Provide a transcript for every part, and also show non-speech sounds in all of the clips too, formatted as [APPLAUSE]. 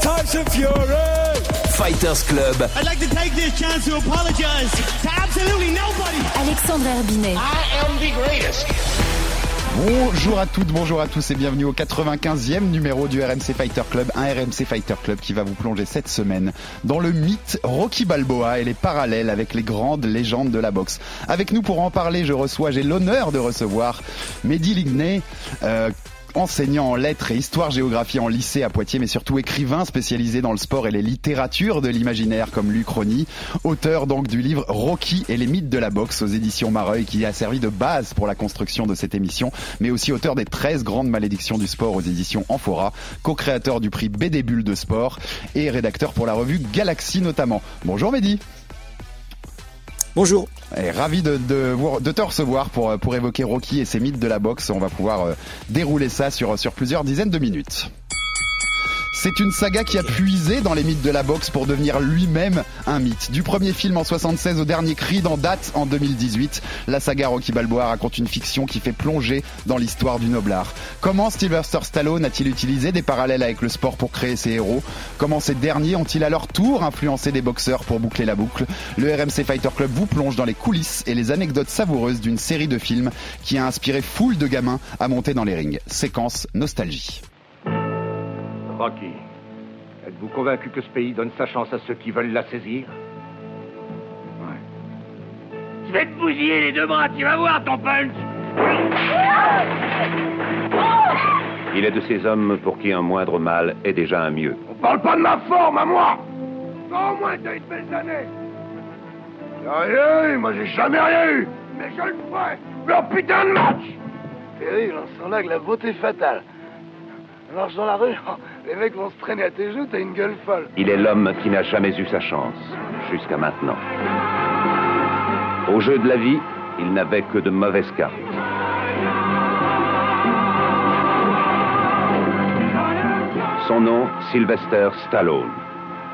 Tyson Fury. Fighters Club. I'd like to take this chance to apologize to absolutely nobody. Alexandre Herbinet. I am the greatest. Bonjour à toutes, bonjour à tous et bienvenue au 95e numéro du RMC Fighter Club, un RMC Fighter Club qui va vous plonger cette semaine dans le mythe Rocky Balboa et les parallèles avec les grandes légendes de la boxe. Avec nous pour en parler, je reçois, j'ai l'honneur de recevoir Mehdi Ligné, euh, enseignant en lettres et histoire-géographie en lycée à Poitiers, mais surtout écrivain spécialisé dans le sport et les littératures de l'imaginaire comme l'Uchronie, auteur donc du livre Rocky et les mythes de la boxe aux éditions Mareuil qui a servi de base pour la construction de cette émission, mais aussi auteur des 13 grandes malédictions du sport aux éditions Amphora, co-créateur du prix BD Bulle de sport et rédacteur pour la revue Galaxy notamment. Bonjour Mehdi. Bonjour. Et ravi de, de, te recevoir pour, pour évoquer Rocky et ses mythes de la boxe. On va pouvoir euh, dérouler ça sur plusieurs dizaines de minutes. C'est une saga qui a puisé dans les mythes de la boxe pour devenir lui-même un mythe. Du premier film en 76 au dernier cri d'en date en 2018, la saga Rocky Balboa raconte une fiction qui fait plonger dans l'histoire du noblard. Comment Sylvester Stallone a-t-il utilisé des parallèles avec le sport pour créer ses héros? Comment ces derniers ont-ils à leur tour influencé des boxeurs pour boucler la boucle? Le RMC Fighter Club vous plonge dans les coulisses et les anecdotes savoureuses d'une série de films qui a inspiré foule de gamins à monter dans les rings. Séquence nostalgie. Rocky, êtes-vous convaincu que ce pays donne sa chance à ceux qui veulent la saisir? Ouais. Je vais te bousiller les deux bras, tu vas voir ton punch. Il est de ces hommes pour qui un moindre mal est déjà un mieux. On parle pas de ma forme à moi. Non, au moins t'as une belle année. J'ai rien eu, moi j'ai jamais rien eu. Mais je le ferai. Leur putain de match. Terrible, on sent là que la beauté est fatale. Marche dans la rue, les mecs vont se traîner à tes joues, t'as une gueule folle. Il est l'homme qui n'a jamais eu sa chance, jusqu'à maintenant. Au jeu de la vie, il n'avait que de mauvaises cartes. Son nom, Sylvester Stallone.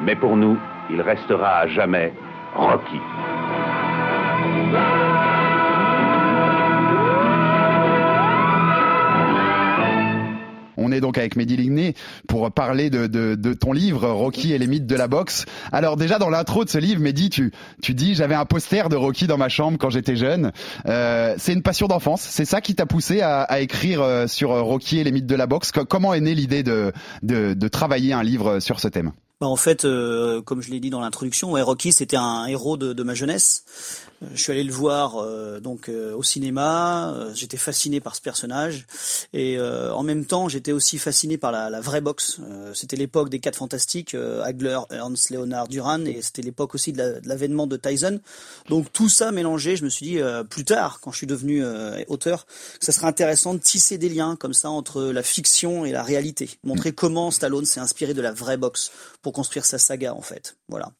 Mais pour nous, il restera à jamais Rocky. On est donc avec Mehdi Ligné pour parler de, ton livre Rocky et les mythes de la boxe. Alors déjà dans l'intro de ce livre, Mehdi, tu, tu dis j'avais un poster de Rocky dans ma chambre quand j'étais jeune. Euh, c'est une passion d'enfance. C'est ça qui t'a poussé à, écrire euh, sur euh, Rocky et les mythes de la boxe? Co- Comment est née l'idée de, travailler un livre sur ce thème? Bah, en fait, comme je l'ai dit dans l'introduction, Rocky c'était un héros de ma jeunesse. Euh, Je suis allé le voir euh, donc euh, au cinéma. euh, j'étais fasciné par ce personnage et euh, en même temps j'étais aussi fasciné par la, la vraie boxe. Euh, c'était l'époque des quatre fantastiques, euh, Hagler, Ernst, Leonard, Duran et c'était l'époque aussi de la- de l'avènement de Tyson. Donc tout ça mélangé, je me suis dit euh, plus tard quand je suis devenu euh, auteur, que ça serait intéressant de tisser des liens comme ça entre la fiction et la réalité, montrer comment Stallone s'est inspiré de la vraie boxe pour construire sa saga en fait. Voilà.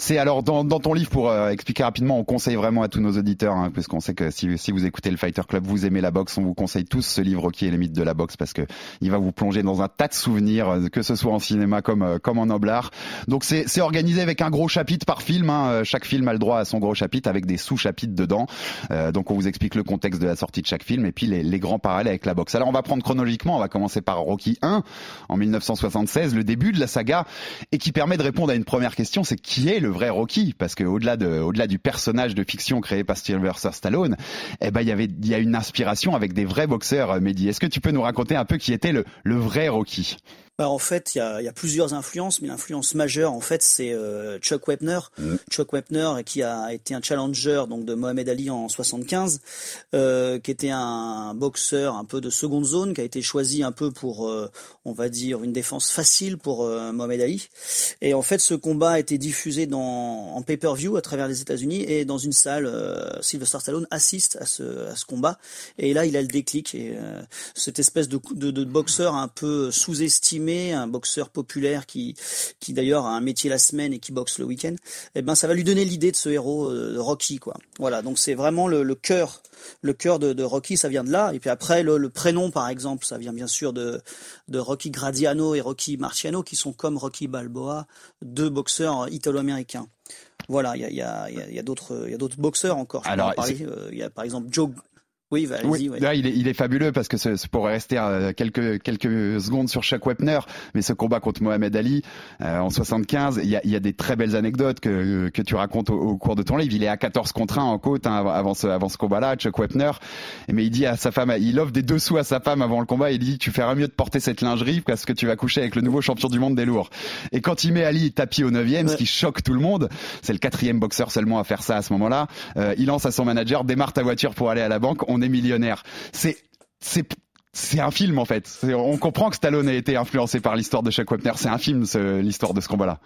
C'est alors dans, dans ton livre pour euh, expliquer rapidement, on conseille vraiment à tous nos auditeurs, hein, parce qu'on sait que si, si vous écoutez le Fighter Club, vous aimez la boxe, on vous conseille tous ce livre Rocky et les mythes de la boxe parce que il va vous plonger dans un tas de souvenirs, euh, que ce soit en cinéma comme euh, comme en noblard. Donc c'est c'est organisé avec un gros chapitre par film. Hein. Euh, Chaque film a le droit à son gros chapitre avec des sous-chapitres dedans. Euh, donc on vous explique le contexte de la sortie de chaque film et puis les, les grands parallèles avec la boxe. Alors on va prendre chronologiquement, on va commencer par Rocky 1 en 1976, le début de la saga et qui permet de répondre à une première question, c'est qui est le vrai Rocky Parce que au-delà de, au-delà du personnage de fiction créé par Sylvester Stallone, eh ben il y avait, il y a une inspiration avec des vrais boxeurs. euh, Mehdi, est-ce que tu peux nous raconter un peu qui était le, le vrai Rocky? Bah, en fait, il y a, y a plusieurs influences, mais l'influence majeure, en fait, c'est euh, Chuck Wepner. Chuck Wepner, qui a été un challenger donc de Mohamed Ali en 75, euh, qui était un boxeur un peu de seconde zone, qui a été choisi un peu pour, euh, on va dire, une défense facile pour euh, Mohamed Ali. Et en fait, ce combat a été diffusé dans, en pay-per-view à travers les États-Unis et dans une salle, euh, Sylvester Stallone assiste à ce, à ce combat. Et là, il a le déclic. Et euh, cette espèce de, de, de boxeur un peu sous-estimé renommé, un boxeur populaire qui, qui d'ailleurs a un métier la semaine et qui boxe le week-end, eh ben ça va lui donner l'idée de ce héros de Rocky, quoi. Voilà, donc c'est vraiment le, le cœur, le cœur de, de, Rocky, ça vient de là. Et puis après, le, le, prénom, par exemple, ça vient bien sûr de, de Rocky Gradiano et Rocky Marciano, qui sont comme Rocky Balboa, deux boxeurs italo-américains. Voilà, il y a, y a, y a d'autres, il y a d'autres boxeurs encore. Je Alors, il y a par exemple Joe oui, bah, oui. Ouais. Là, il est, il est fabuleux parce que c'est pour rester euh, quelques quelques secondes sur chaque Wepner, mais ce combat contre Mohamed Ali euh, en 75, il y a, il y a des très belles anecdotes que que tu racontes au, au, cours de ton livre. Il est à 14 contre 1 en côte hein, avant ce avant ce combat-là, Chuck Wepner, mais il dit à sa femme, il offre des dessous à sa femme avant le combat. Il dit, tu feras mieux de porter cette lingerie parce que tu vas coucher avec le nouveau champion du monde des lourds. Et quand il met Ali tapis au 9 ouais. ce qui choque tout le monde, c'est le quatrième boxeur seulement à faire ça à ce moment-là. Euh, il lance à son manager, démarre ta voiture pour aller à la banque. On est millionnaire. C'est c'est c'est un film en fait. On comprend que Stallone a été influencé par l'histoire de Chuck Wepner. C'est un film, l'histoire de ce combat-là.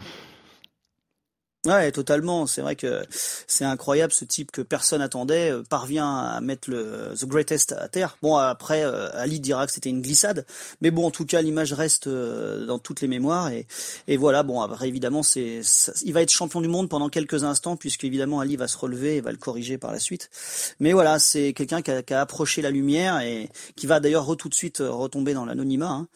Ouais, totalement. C'est vrai que c'est incroyable ce type que personne attendait euh, parvient à mettre le The Greatest à terre. Bon après euh, Ali dira que c'était une glissade, mais bon en tout cas l'image reste euh, dans toutes les mémoires et et voilà bon après évidemment c'est il va être champion du monde pendant quelques instants puisque évidemment Ali va se relever et va le corriger par la suite. Mais voilà c'est quelqu'un qui a, approché la lumière et qui va d'ailleurs tout de suite retomber dans l'anonymat. Hein.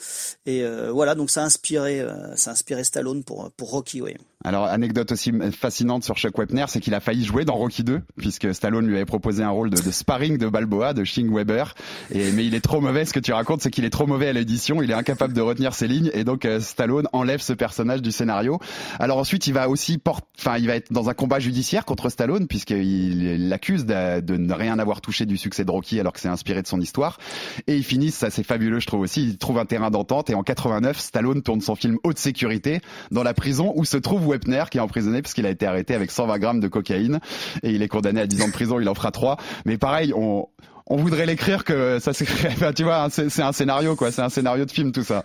Et voilà donc ça a inspiré ça a inspiré Stallone pour pour Rocky. Alors anecdote aussi fascinante sur Chuck Wepner, c'est qu'il a failli jouer dans Rocky 2, puisque Stallone lui avait proposé un rôle de, de sparring de Balboa, de Shing Weber. Et, mais il est trop mauvais, ce que tu racontes, c'est qu'il est trop mauvais à l'édition, il est incapable de retenir ses lignes, et donc euh, Stallone enlève ce personnage du scénario. Alors ensuite, il va aussi porter, enfin, il va être dans un combat judiciaire contre Stallone, puisqu'il l'accuse de, de, ne rien avoir touché du succès de Rocky, alors que c'est inspiré de son histoire. Et ils finissent, ça c'est fabuleux, je trouve aussi, il trouve un terrain d'entente, et en 89, Stallone tourne son film Haute sécurité dans la prison où se trouve Wepner, qui est emprisonné parce qu'il a été arrêté avec 120 grammes de cocaïne et il est condamné à 10 ans de prison, il en fera 3. Mais pareil, on, on voudrait l'écrire que ça s'écrit, [LAUGHS] tu vois, c'est un scénario quoi, c'est un scénario de film tout ça.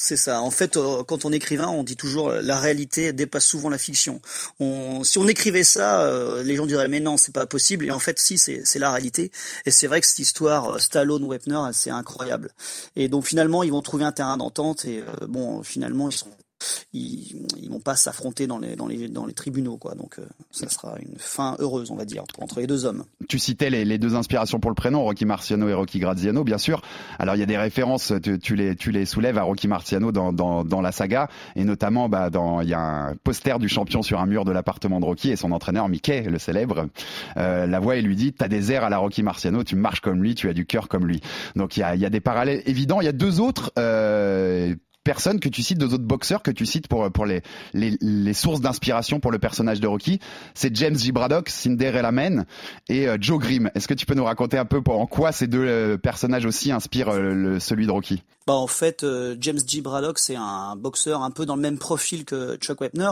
C'est ça. En fait, quand on écrivain, on dit toujours la réalité dépasse souvent la fiction. On, si on écrivait ça, euh, les gens diraient mais non, c'est pas possible. Et en fait, si, c'est la réalité. Et c'est vrai que cette histoire Stallone Wepner, c'est incroyable. Et donc finalement, ils vont trouver un terrain d'entente. Et euh, bon, finalement, ils sont ils, ils vont pas s'affronter dans les, tribunaux. Quoi. Donc euh, ça sera une fin heureuse, on va dire, entre les deux hommes. Tu citais les, deux inspirations pour le prénom, Rocky Marciano et Rocky Graziano, bien sûr. Alors il y a des références, tu, les, soulèves à Rocky Marciano dans, la saga, et notamment bah, il y a un poster du champion sur un mur de l'appartement de Rocky et son entraîneur Mickey, le célèbre, euh, la voix et lui dit t'as des airs à la Rocky Marciano, tu marches comme lui, tu as du cœur comme lui. Donc il y a, y a des parallèles évidents. Il y a deux autres euh, personnes que tu cites, deux autres boxeurs que tu cites pour pour les sources d'inspiration pour le personnage de Rocky, c'est James G. Braddock, Cinderella Man et euh, Joe Grimm. Est-ce que tu peux nous raconter un peu pour, en quoi ces deux euh, personnages aussi inspirent euh, celui de Rocky? Bah en fait, euh, James G. Braddock, c'est un boxeur un peu dans le même profil que Chuck Wepner.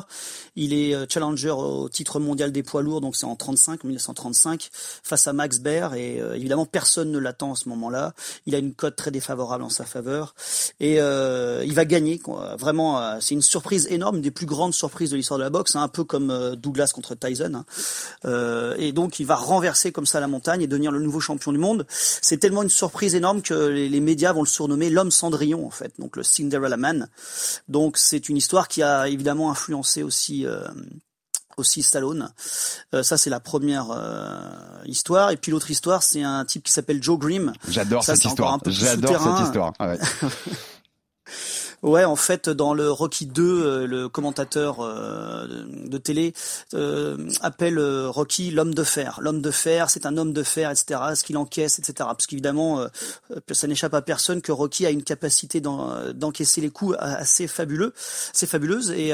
Il est euh, challenger au titre mondial des poids lourds, donc c'est en 35, 1935, face à Max Baer. Et euh, évidemment, personne ne l'attend en ce moment-là. Il a une cote très défavorable en sa faveur. Et il va gagner. Quoi. Vraiment, c'est une surprise énorme, une des plus grandes surprises de l'histoire de la boxe, hein, un peu comme Douglas contre Tyson. Hein. et donc, il va renverser comme ça la montagne et devenir le nouveau champion du monde. C'est tellement une surprise énorme que les médias vont le surnommer l'homme sans Cendrillon en fait, donc le Cinderella Man. Donc c'est une histoire qui a évidemment influencé aussi euh, aussi Stallone. Euh, ça c'est la première euh, histoire et puis l'autre histoire c'est un type qui s'appelle Joe Grimm. J'adore cette histoire. J'adore cette histoire. [LAUGHS] Ouais. En fait, dans le Rocky 2, euh, le commentateur euh, de télé euh, appelle euh, Rocky l'homme de fer. L'homme de fer, c'est un homme de fer, etc. Ce qu'il encaisse, etc. Parce qu'évidemment, euh, ça n'échappe à personne que Rocky a une capacité d'encaisser les coups assez fabuleux, c'est fabuleuse. Et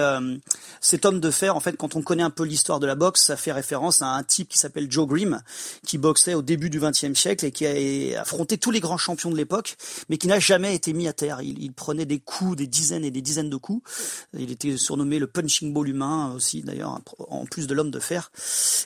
cet homme de fer, en fait, quand on connaît un peu l'histoire de la boxe, ça fait référence à un type qui s'appelle Joe Grimm, qui boxait au début du XXe siècle et qui a affronté tous les grands champions de l'époque, mais qui n'a jamais été mis à terre. Il prenait des coups des dizaines et des dizaines de coups. Il était surnommé le punching ball humain aussi, d'ailleurs, en plus de l'homme de fer.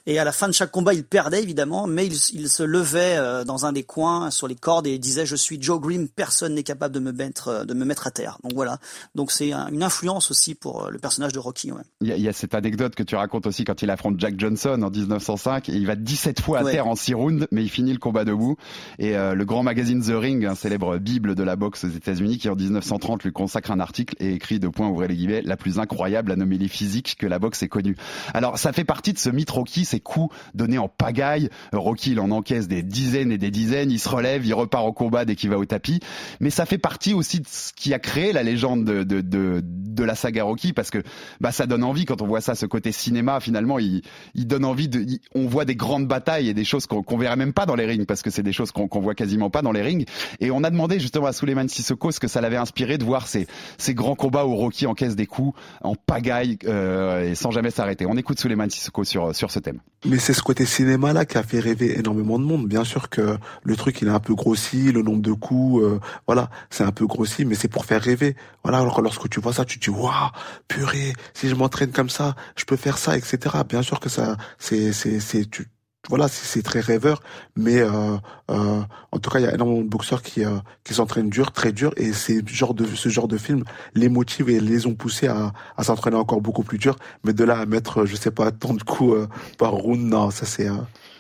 Et à la fin de chaque combat, il perdait évidemment, mais il, il, se levait euh, dans un des coins sur les cordes et disait "Je suis Joe Grimm, personne n'est capable de me mettre euh, de me mettre à terre." Donc voilà. Donc c'est une influence aussi pour euh, le personnage de Rocky. Ouais. Il, y a, il y a cette anecdote que tu racontes aussi quand il affronte Jack Johnson en 1905 et il va 17 fois à ouais. terre en 6 rounds, mais il finit le combat debout. Et euh, le grand magazine The Ring, un célèbre bible de la boxe aux États-Unis, qui en 1930 lui consacre consacre un article et écrit de points ouvrez les guillemets la plus incroyable anomalie physique que la boxe ait connue. Alors ça fait partie de ce mythe Rocky, ces coups donnés en pagaille. Rocky il en encaisse des dizaines et des dizaines, il se relève, il repart au combat dès qu'il va au tapis. Mais ça fait partie aussi de ce qui a créé la légende de, de, de, de la saga Rocky parce que bah ça donne envie quand on voit ça, ce côté cinéma finalement, il, il donne envie de, on voit des grandes batailles et des choses qu'on qu'on verrait même pas dans les rings parce que c'est des choses qu'on qu'on voit quasiment pas dans les rings. Et on a demandé justement à Suleiman Sissoko ce que ça l'avait inspiré de voir ces, ces grands combats où Rocky encaisse des coups en pagaille euh, et sans jamais s'arrêter. On écoute Suleiman Sissoko sur, sur ce thème. Mais c'est ce côté cinéma là qui a fait rêver énormément de monde. Bien sûr que le truc il est un peu grossi, le nombre de coups, euh, voilà, c'est un peu grossi, mais c'est pour faire rêver. Voilà, alors lorsque tu vois ça, tu te dis waouh, purée, si je m'entraîne comme ça, je peux faire ça, etc. Bien sûr que ça, c'est, c'est, c'est, tu, voilà, c'est très rêveur, mais euh, euh, en tout cas, il y a énormément de boxeurs qui euh, qui s'entraînent dur, très dur, et c'est genre de ce genre de film les motive et les ont poussés à, à s'entraîner encore beaucoup plus dur. Mais de là à mettre, je sais pas, tant de coups euh, par round, non, ça c'est euh,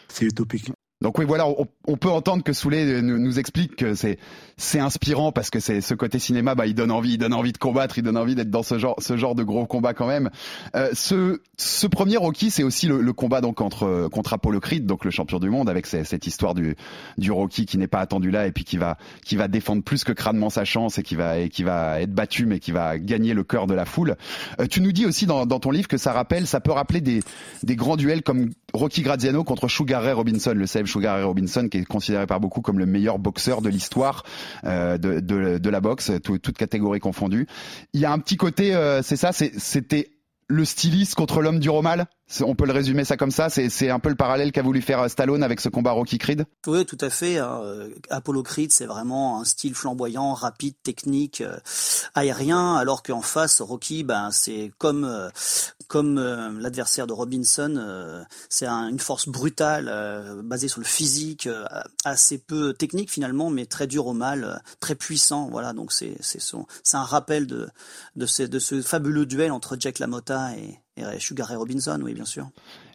c'est utopique. Donc oui, voilà, on, on, peut entendre que Soulé nous, nous explique que c'est c'est inspirant parce que c'est ce côté cinéma, bah il donne envie, il donne envie de combattre, il donne envie d'être dans ce genre ce genre de gros combat quand même. Euh, ce ce premier Rocky, c'est aussi le, le, combat donc entre contre Apollo Creed, donc le champion du monde, avec cette histoire du du Rocky qui n'est pas attendu là et puis qui va qui va défendre plus que crânement sa chance et qui va et qui va être battu mais qui va gagner le cœur de la foule. Euh, tu nous dis aussi dans, dans ton livre que ça rappelle, ça peut rappeler des des grands duels comme Rocky Graziano contre Sugar Ray Robinson, le célèbre Sugar Ray Robinson, qui est considéré par beaucoup comme le meilleur boxeur de l'histoire euh, de, de, de, la boxe, tout, toute catégorie confondue. Il y a un petit côté, euh, c'est ça, c'était le styliste contre l'homme du romal? On peut le résumer ça comme ça, c'est un peu le parallèle qu'a voulu faire Stallone avec ce combat Rocky Creed Oui, tout à fait. Hein. Apollo Creed, c'est vraiment un style flamboyant, rapide, technique, euh, aérien, alors qu'en face, Rocky, ben, c'est comme, euh, comme euh, l'adversaire de Robinson, c'est un, une force brutale, basée sur le physique, assez peu technique finalement, mais très dur au mal, très puissant. Voilà, donc c'est un rappel de, de, de ce fabuleux duel entre Jack LaMotta et, et Sugar Ray Robinson, oui, bien sûr.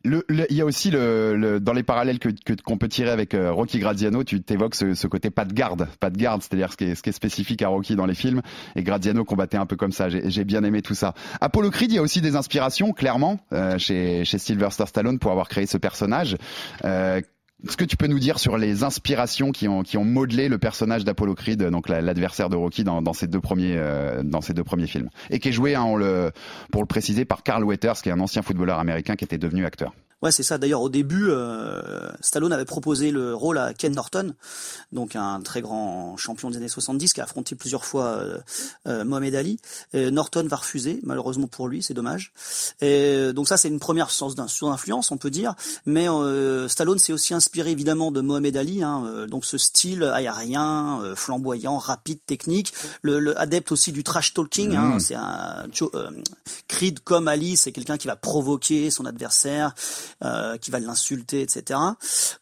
Le, le, il y a aussi le, le dans les parallèles que qu'on peut tirer avec euh, Rocky Graziano, tu t'évoques ce, ce, côté pas de garde, pas de garde, c'est-à-dire ce qui est, ce qui est spécifique à Rocky dans les films. Et Graziano combattait un peu comme ça. J'ai bien aimé tout ça. Apollo Creed, il y a aussi des inspirations, clairement, euh, chez, chez Sylvester Stallone pour avoir créé ce personnage. Euh, est-ce que tu peux nous dire sur les inspirations qui ont, qui ont modelé le personnage d'Apollo Creed, donc l'adversaire de Rocky dans, dans, ces deux premiers, euh, dans ces deux premiers films Et qui est joué, hein, pour le préciser, par Carl Weathers, qui est un ancien footballeur américain qui était devenu acteur. Ouais, c'est ça. D'ailleurs, au début, euh, Stallone avait proposé le rôle à Ken Norton, donc un très grand champion des années 70 qui a affronté plusieurs fois euh, euh, Mohamed Ali. Et Norton va refuser, malheureusement pour lui, c'est dommage. Et donc ça, c'est une première source d'influence, on peut dire. Mais euh, Stallone s'est aussi inspiré évidemment de Mohamed Ali, hein, euh, donc ce style aérien, flamboyant, rapide, technique, le, le, adepte aussi du trash talking. Hein, mmh. c'est un Creed comme Ali, c'est quelqu'un qui va provoquer son adversaire euh, qui va l'insulter, etc.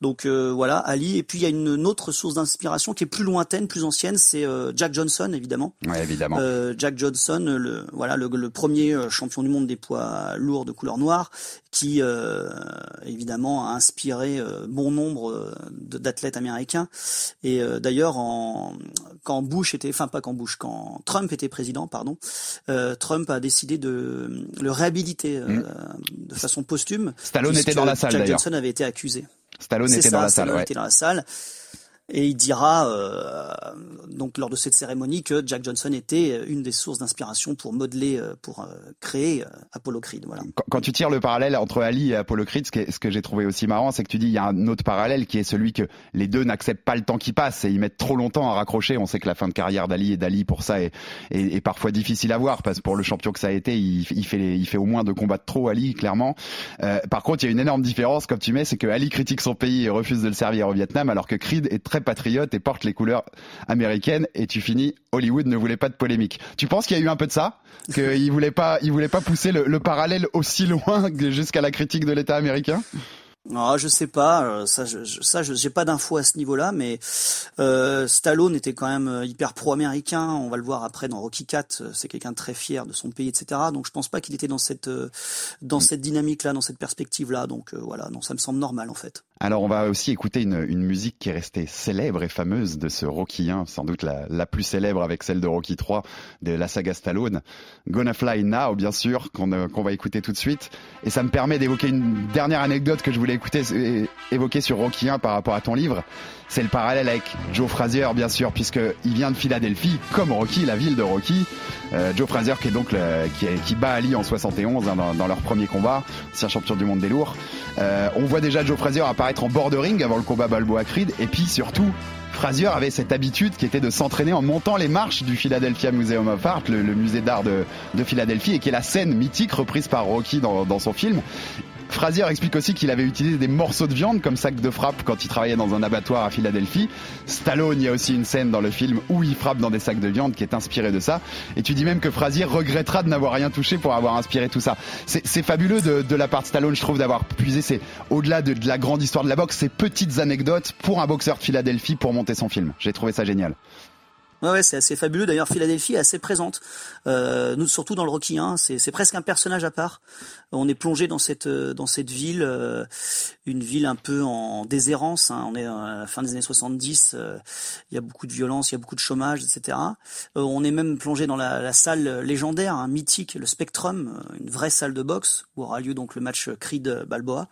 Donc euh, voilà, Ali. Et puis il y a une, une autre source d'inspiration qui est plus lointaine, plus ancienne, c'est euh, Jack Johnson, évidemment. Ouais, évidemment. Euh, Jack Johnson, le voilà, le, le, premier euh, champion du monde des poids lourds de couleur noire, qui évidemment a inspiré bon nombre d'athlètes américains. Et d'ailleurs, en, quand Bush était, enfin pas quand Bush, quand Trump était président, pardon, Trump a décidé de le réhabiliter mmh. de façon posthume. Stallone était dans la salle Jack Johnson avait été accusé. Stallone était ça, dans la Stallone salle. Ouais. était dans la salle. Et il dira euh, donc lors de cette cérémonie que Jack Johnson était une des sources d'inspiration pour modeler, euh, pour euh, créer euh, Apollo Creed. Voilà. Quand, tu tires le parallèle entre Ali et Apollo Creed, ce que, j'ai trouvé aussi marrant, c'est que tu dis il y a un autre parallèle qui est celui que les deux n'acceptent pas le temps qui passe et ils mettent trop longtemps à raccrocher. On sait que la fin de carrière d'Ali et d'Ali pour ça est, est, est, parfois difficile à voir parce que pour le champion que ça a été, il, il fait il fait au moins deux combats trop Ali clairement. Euh, par contre, il y a une énorme différence comme tu mets, c'est que Ali critique son pays et refuse de le servir au Vietnam, alors que Creed est très patriote et porte les couleurs américaines et tu finis Hollywood ne voulait pas de polémique. Tu penses qu'il y a eu un peu de ça? Qu'il [LAUGHS] voulait pas il voulait pas pousser le, le parallèle aussi loin jusqu'à la critique de l'État américain? Ah, je sais pas, ça, je, ça, j'ai pas d'infos à ce niveau-là, mais euh, Stallone était quand même hyper pro-américain. On va le voir après dans Rocky 4. C'est quelqu'un de très fier de son pays, etc. Donc je pense pas qu'il était dans cette dans cette dynamique-là, dans cette perspective-là. Donc euh, voilà, non, ça me semble normal en fait. Alors on va aussi écouter une, musique qui est restée célèbre et fameuse de ce Rocky 1, sans doute la, plus célèbre avec celle de Rocky 3 de la saga Stallone. Gonna Fly Now, bien sûr, qu'on euh, qu'on va écouter tout de suite. Et ça me permet d'évoquer une dernière anecdote que je voulais écouter, évoquer sur Rocky 1 par rapport à ton livre. C'est le parallèle avec Joe Frazier, bien sûr, puisque il vient de Philadelphie, comme Rocky, la ville de Rocky. Euh, Joe Frazier qui est donc qui, bat Ali en 71 hein, dans, leur premier combat, ancien champion du monde des lourds. Euh, on voit déjà Joe Frazier apparaître en bordering avant le combat Balboa Creed, et puis surtout Frazier avait cette habitude qui était de s'entraîner en montant les marches du Philadelphia Museum of Art, le, musée d'art de, de, Philadelphie, et qui est la scène mythique reprise par Rocky dans son film. Frazier explique aussi qu'il avait utilisé des morceaux de viande comme sac de frappe quand il travaillait dans un abattoir à Philadelphie. Stallone, il y a aussi une scène dans le film où il frappe dans des sacs de viande qui est inspirée de ça. Et tu dis même que Frazier regrettera de n'avoir rien touché pour avoir inspiré tout ça. C'est fabuleux de, la part de Stallone, je trouve, d'avoir puisé c'est au-delà de, de, la grande histoire de la boxe, ces petites anecdotes pour un boxeur de Philadelphie pour monter son film. J'ai trouvé ça génial. Ouais, ouais c'est assez fabuleux. D'ailleurs, Philadelphie est assez présente. Euh, nous, surtout dans le Rocky 1, c'est presque un personnage à part. On est plongé dans cette dans cette ville, euh, une ville un peu en déshérence. Hein. On est à la fin des années 70. Euh, il y a beaucoup de violence, il y a beaucoup de chômage, etc. Euh, on est même plongé dans la, la salle légendaire, hein, mythique, le Spectrum, euh, une vraie salle de boxe où aura lieu donc le match Creed Balboa.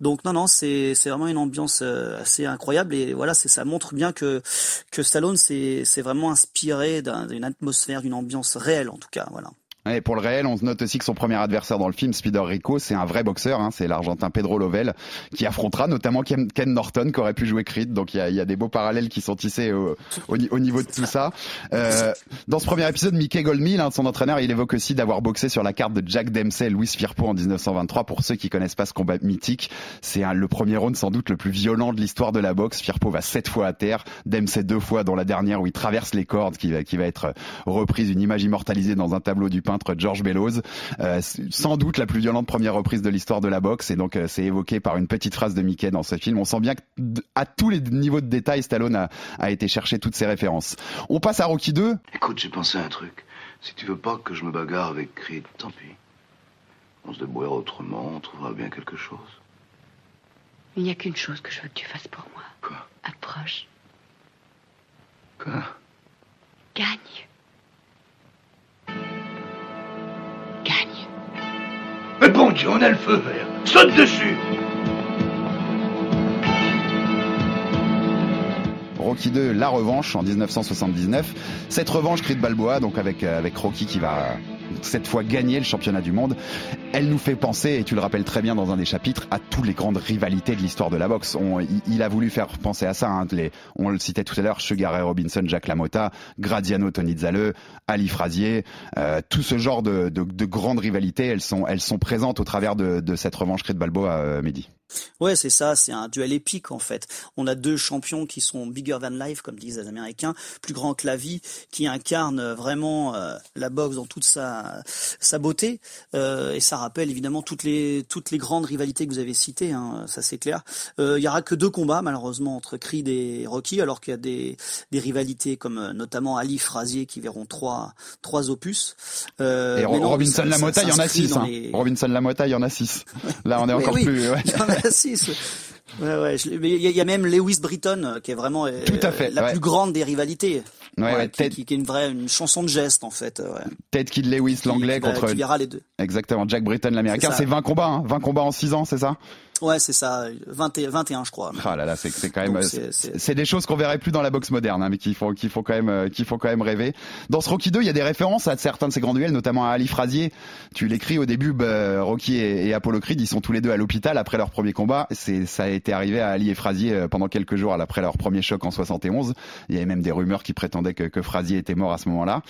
Donc non, non, c'est c'est vraiment une ambiance assez incroyable et voilà, c'est ça montre bien que que Stallone c'est c'est vraiment inspiré d'une atmosphère, d'une ambiance réelle en tout cas. Voilà. Et pour le réel, on note aussi que son premier adversaire dans le film, Spider Rico, c'est un vrai boxeur. Hein, c'est l'Argentin Pedro Lovell qui affrontera notamment Ken, Norton qui aurait pu jouer Creed. Donc il y a, y a, des beaux parallèles qui sont tissés au, au, au niveau de tout ça. Euh, dans ce premier épisode, Mickey Goldmill, hein, son entraîneur, il évoque aussi d'avoir boxé sur la carte de Jack Dempsey et Louis Firpo en 1923. Pour ceux qui connaissent pas ce combat mythique, c'est le premier round sans doute le plus violent de l'histoire de la boxe. Firpo va sept fois à terre, Dempsey deux fois, dont la dernière où il traverse les cordes, qui va, qui va être reprise, une image immortalisée dans un tableau du peintre George Bellows. Euh, sans doute la plus violente première reprise de l'histoire de la boxe et donc euh, c'est évoqué par une petite phrase de Mickey dans ce film. On sent bien que à tous les niveaux de détail, Stallone a, a été chercher toutes ces références. On passe à Rocky 2. Écoute, j'ai pensé à un truc. Si tu veux pas que je me bagarre avec Creed, tant pis. On se débrouillera autrement, on trouvera bien quelque chose. Il n'y a qu'une chose que je veux que tu fasses pour moi. Quoi? Approche. Quoi? Gagne. On a le feu vert. Saute dessus Rocky 2, la revanche en 1979. Cette revanche, Creed Balboa, donc avec avec Rocky qui va cette fois gagner le championnat du monde. Elle nous fait penser, et tu le rappelles très bien dans un des chapitres, à toutes les grandes rivalités de l'histoire de la boxe. On, il, a voulu faire penser à ça. Hein, les, on le citait tout à l'heure, Sugar Ray Robinson, Jack LaMotta, Gradiano, Tony Zale, Ali Frazier, euh, tout ce genre de, de, de, grandes rivalités, elles sont, elles sont présentes au travers de, de cette revanche de Balboa, euh, Mehdi. Ouais, c'est ça, c'est un duel épique en fait. On a deux champions qui sont bigger than life, comme disent les Américains, plus grands que la vie, qui incarnent vraiment euh, la boxe dans toute sa sa beauté. Euh, et ça rappelle évidemment toutes les toutes les grandes rivalités que vous avez citées, hein, ça c'est clair. Euh, il y aura que deux combats malheureusement entre Creed et Rocky, alors qu'il y a des des rivalités comme euh, notamment Ali Frazier qui verront trois trois opus. Euh, et Robinson Lamotta, il y en a six. Hein. Robinson Lamotta, il y en a six. Là, on est encore oui, plus. Ouais. [LAUGHS] six. Ouais, ouais. Il y a même Lewis Britton qui est vraiment Tout à fait, la ouais. plus grande des rivalités. Ouais, qui, qui, qui, est une vraie une chanson de geste en fait. Ouais. Ted Kid Lewis l'anglais contre. Qui verra les deux. Exactement. Jack Britton l'américain. C'est 20 combats, hein. 20 combats en 6 ans, c'est ça? Ouais, c'est ça, 20 et, 21 je crois. Ah là là, c'est c'est quand même c'est des choses qu'on verrait plus dans la boxe moderne hein, mais qui font qui font quand même qui font quand même rêver. Dans ce Rocky 2, il y a des références à certains de ces grands duels, notamment à Ali Frazier. Tu l'écris au début bah, Rocky et, et, Apollo Creed, ils sont tous les deux à l'hôpital après leur premier combat. C'est ça a été arrivé à Ali et Frazier pendant quelques jours après leur premier choc en 71. Il y avait même des rumeurs qui prétendaient que, que Frazier était mort à ce moment-là.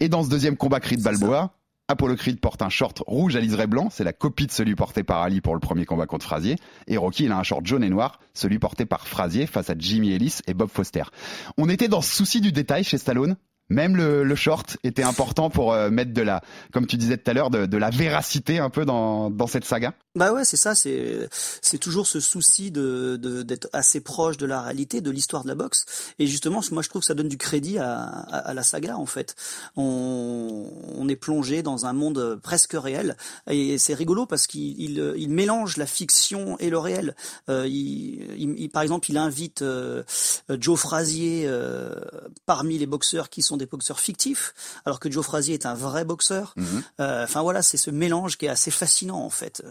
Et dans ce deuxième combat Creed Balboa, Apollo Creed porte un short rouge à liseré blanc, c'est la copie de celui porté par Ali pour le premier combat contre Frazier. Et Rocky, il a un short jaune et noir, celui porté par Frazier face à Jimmy Ellis et Bob Foster. On était dans ce souci du détail chez Stallone. Même le, le short était important pour euh, mettre de la, comme tu disais tout à l'heure, de, de, la véracité un peu dans, dans cette saga. Bah ouais, c'est ça, c'est c'est toujours ce souci de d'être assez proche de la réalité, de l'histoire de la boxe. Et justement, moi je trouve que ça donne du crédit à, à, la saga en fait. On, on est plongé dans un monde presque réel et c'est rigolo parce qu'il il, il, mélange la fiction et le réel. Euh, il, il, par exemple, il invite euh, Joe Frazier euh, parmi les boxeurs qui sont des boxeurs fictifs, alors que Joe Frazier est un vrai boxeur. Mhm. Euh, enfin voilà, c'est ce mélange qui est assez fascinant en fait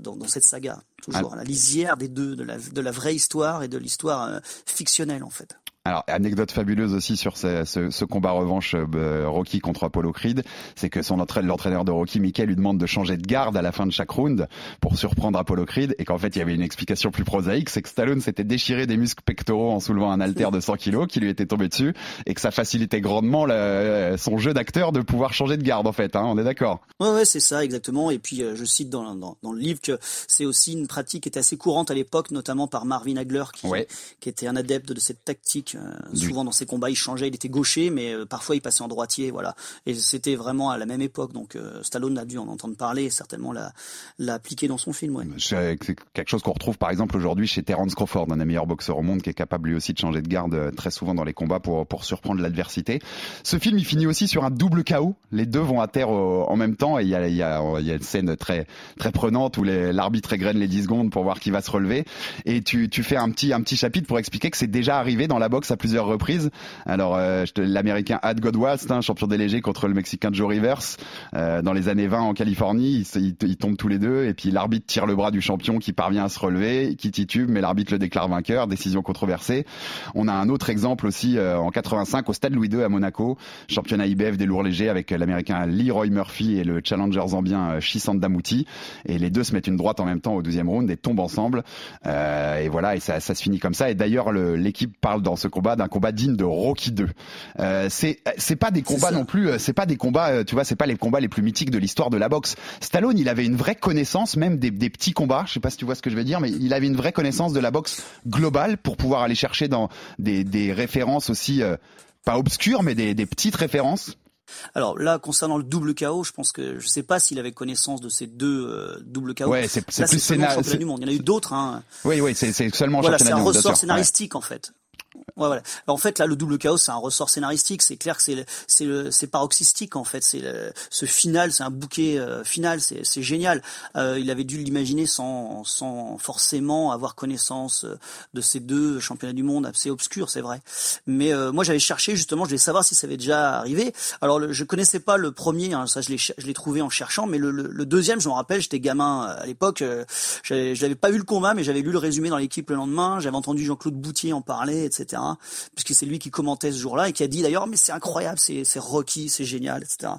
dans, cette saga, toujours à la lisière des deux, de la, de la vraie histoire et de l'histoire euh, fictionnelle en fait. Alors, anecdote fabuleuse aussi sur ce, ce, ce combat revanche euh, Rocky contre Apollo Creed, c'est que son l'entraîneur de Rocky, Michael, lui demande de changer de garde à la fin de chaque round pour surprendre Apollo Creed, et qu'en fait, il y avait une explication plus prosaïque, c'est que Stallone s'était déchiré des muscles pectoraux en soulevant un haltère de 100 kilos qui lui était tombé dessus, et que ça facilitait grandement son jeu d'acteur de pouvoir changer de garde, en fait. Hein, on est d'accord Ouais, ouais, c'est ça, exactement. Et puis, euh, je cite dans, dans, dans, le livre que c'est aussi une pratique qui était assez courante à l'époque, notamment par Marvin Hagler, qui, qui était un adepte de cette tactique euh, souvent dans ses combats, il changeait, il était gaucher, mais euh, parfois il passait en droitier, voilà. Et c'était vraiment à la même époque, donc euh, Stallone a dû en entendre parler et certainement l'a, l'a appliqué dans son film. Ouais. C'est quelque chose qu'on retrouve par exemple aujourd'hui chez Terence Crawford, un des meilleurs boxeurs au monde, qui est capable lui aussi de changer de garde très souvent dans les combats pour pour surprendre l'adversité. Ce film, il finit aussi sur un double chaos. Les deux vont à terre en même temps et il y a il y a il y a une scène très très prenante où l'arbitre égrène les 10 secondes pour voir qui va se relever et tu tu fais un petit un petit chapitre pour expliquer que c'est déjà arrivé dans la boxe à plusieurs reprises. Alors euh, l'américain Ad Godwast, hein, champion délégué contre le mexicain Joe Rivers euh, dans les années 20 en Californie, ils, tombent tous les deux et puis l'arbitre tire le bras du champion qui parvient à se relever, qui titube mais l'arbitre le déclare vainqueur, décision controversée. On a un autre exemple aussi euh, en 85 au stade Louis II à Monaco, championnat IBF des lourds légers avec l'américain Leroy Murphy et le challenger zambien Chisand Damouti et les deux se mettent une droite en même temps au deuxième round et tombent ensemble. Et voilà et ça se finit comme ça. Et d'ailleurs l'équipe parle dans ce combat d'un combat digne de Rocky 2. Euh, c'est c'est pas des combats non plus, euh, c'est pas des combats, euh, tu vois, c'est pas les combats les plus mythiques de l'histoire de la boxe. Stallone, il avait une vraie connaissance même des, des petits combats, je sais pas si tu vois ce que je veux dire, mais il avait une vraie connaissance de la boxe globale pour pouvoir aller chercher dans des, des références aussi pas obscures mais des, des petites références. Alors là, concernant le double chaos, je pense que je sais pas s'il avait connaissance de ces deux doubles chaos. Ouais, c'est plus scénaristique. Il y en a eu d'autres. Hein. Oui, oui, c'est seulement voilà, c'est un ressort scénaristique en fait. Ouais, voilà. En fait, là, le double chaos, c'est un ressort scénaristique. C'est clair que c'est c'est paroxystique en fait. C'est ce final, c'est un bouquet euh, final. C'est génial. Euh, il avait dû l'imaginer sans sans forcément avoir connaissance euh, de ces deux championnats du monde assez obscurs, c'est vrai. Mais euh, moi, j'avais cherché justement. Je voulais savoir si ça avait déjà arrivé. Alors, le, je connaissais pas le premier. Hein, ça, je l'ai je l'ai trouvé en cherchant. Mais le, le, deuxième, je me rappelle, j'étais gamin à l'époque. je n'avais pas vu le combat, mais j'avais lu le résumé dans l'équipe le lendemain. J'avais entendu Jean-Claude Boutier en parler, etc puisque c'est lui qui commentait ce jour-là et qui a dit d'ailleurs mais c'est incroyable, c'est Rocky, c'est génial, etc.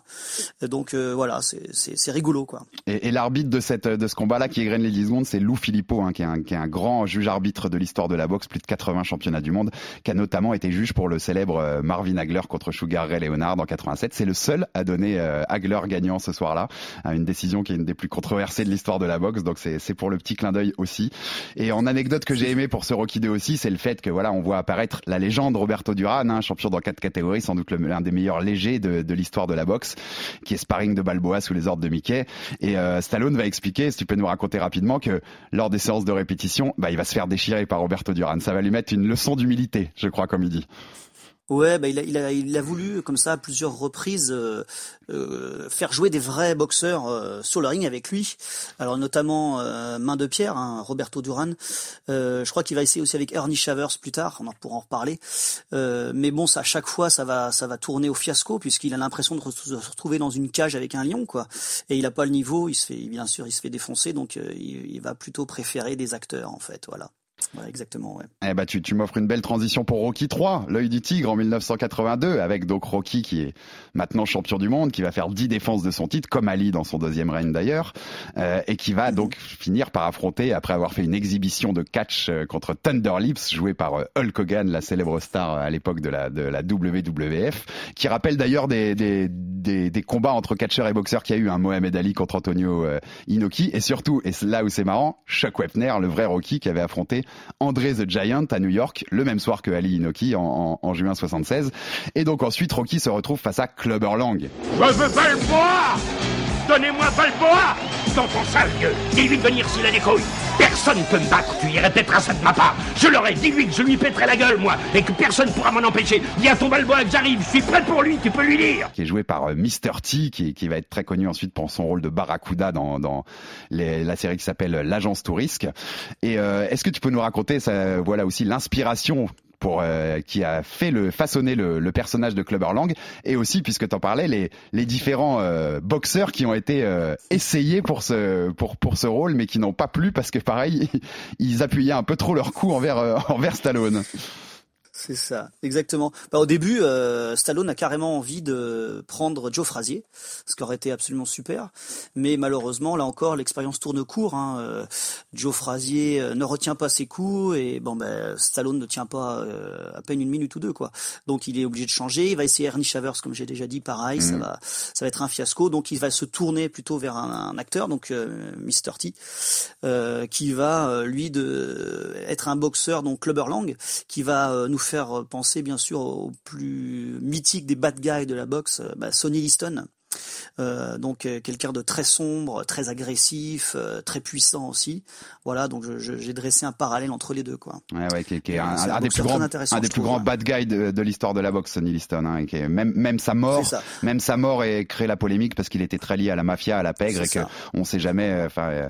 Donc euh, voilà, c'est rigolo quoi. Et, l'arbitre de cette de ce combat-là qui égrène les 10 secondes, c'est Lou Filippo, hein, qui est un qui est un grand juge arbitre de l'histoire de la boxe, plus de 80 championnats du monde, qui a notamment été juge pour le célèbre euh, Marvin Hagler contre Sugar Ray Leonard en 87. C'est le seul à donner euh, Hagler gagnant ce soir-là, à une décision qui est une des plus controversées de l'histoire de la boxe. Donc c'est pour le petit clin d'œil aussi. Et en anecdote que j'ai aimé pour ce Rocky 2 aussi, c'est le fait que voilà, on voit apparaître la légende Roberto Duran, hein, champion dans quatre catégories, sans doute l'un des meilleurs légers de, l'histoire de la boxe, qui est sparring de Balboa sous les ordres de Mickey. Et euh, Stallone va expliquer, si tu peux nous raconter rapidement, que lors des séances de répétition, bah, il va se faire déchirer par Roberto Duran. Ça va lui mettre une leçon d'humilité, je crois, comme il dit. Ouais, bah il, a, il, a, il a voulu comme ça à plusieurs reprises euh, euh, faire jouer des vrais boxeurs euh, sur le ring avec lui. Alors notamment euh, main de pierre, hein, Roberto Duran. je crois qu'il va essayer aussi avec Ernie Shavers plus tard. On en pourra en reparler. mais bon, ça à chaque fois, ça va, ça va tourner au fiasco puisqu'il a l'impression de, se retrouver dans une cage avec un lion, quoi. Et il a pas le niveau. Il se fait, bien sûr, il se fait défoncer. Donc il, il va plutôt préférer des acteurs en fait. Voilà exactement. Ouais. Eh bah, tu, tu m'offres une belle transition pour Rocky 3, l'œil du tigre en 1982, avec donc Rocky qui est maintenant champion du monde, qui va faire 10 défenses de son titre, comme Ali dans son deuxième règne d'ailleurs, euh, et qui va donc finir par affronter, après avoir fait une exhibition de catch euh, contre Thunder Lips, joué par euh, Hulk Hogan, la célèbre star à l'époque de la, de la WWF, qui rappelle d'ailleurs des, des, des, des, combats entre catcheurs et boxeurs qu'il y a eu, un Mohamed Ali contre Antonio Inoki, et surtout, et là où c'est marrant, Chuck Wepner, le vrai Rocky, qui avait affronté André the Giant à New York, le même soir que Ali Inoki en, juin 76. Et donc ensuite, Rocky se retrouve face à Clubber Lang. Donnez-moi Balboa dans ton sale gueule. Dis-lui de venir s'il a des couilles. Personne ne peut me battre, tu y répéteras ça de ma part. Je l'aurai, dis-lui que je lui pèterai la gueule, moi, et que personne ne pourra m'en empêcher. Viens ton balboa que j'arrive, je suis prêt pour lui, tu peux lui dire. Qui est joué par euh, Mr. T, qui, qui va être très connu ensuite pour son rôle de Barracuda dans, dans la série qui s'appelle L'Agence Tourisque. Et euh, est-ce que tu peux nous raconter, ça, voilà aussi l'inspiration pour euh, qui a fait le façonner le, le personnage de Clubber Lang et aussi puisque tu en parlais les les différents euh, boxeurs qui ont été euh, essayés pour ce pour pour ce rôle mais qui n'ont pas plu parce que pareil [LAUGHS] ils appuyaient un peu trop leur coup envers envers Stallone. C'est ça, exactement. Bah, au début, euh, Stallone a carrément envie de prendre Joe Frazier, ce qui aurait été absolument super. Mais malheureusement, là encore, l'expérience tourne court. Hein. Euh, Joe Frazier euh, ne retient pas ses coups et bon, ben Stallone ne tient pas euh, à peine une minute ou deux, quoi. Donc il est obligé de changer. Il va essayer Ernie Shavers, comme j'ai déjà dit, pareil, ça Mhm. va, ça va être un fiasco. Donc il va se tourner plutôt vers un, un acteur, donc Mr. T, qui va lui de être un boxeur, donc Clubber Lang, qui va nous faire euh, penser bien sûr au plus mythique des bad guys de la boxe, euh, bah, Sonny Liston. Euh, donc euh, quelqu'un de très sombre, très agressif, euh, très puissant aussi. Voilà, donc j'ai dressé un parallèle entre les deux, quoi. Ouais, ouais, qui, est- qui est un, C'est un un des plus grands, très intéressant, un des je plus trouve, grands ouais. bad guys de, de l'histoire de la boxe, Sonny Liston. Hein, qui est- même, même sa mort, même sa mort et créé la polémique parce qu'il était très lié à la mafia, à la pègre, et C'est que ça. on sait jamais, enfin,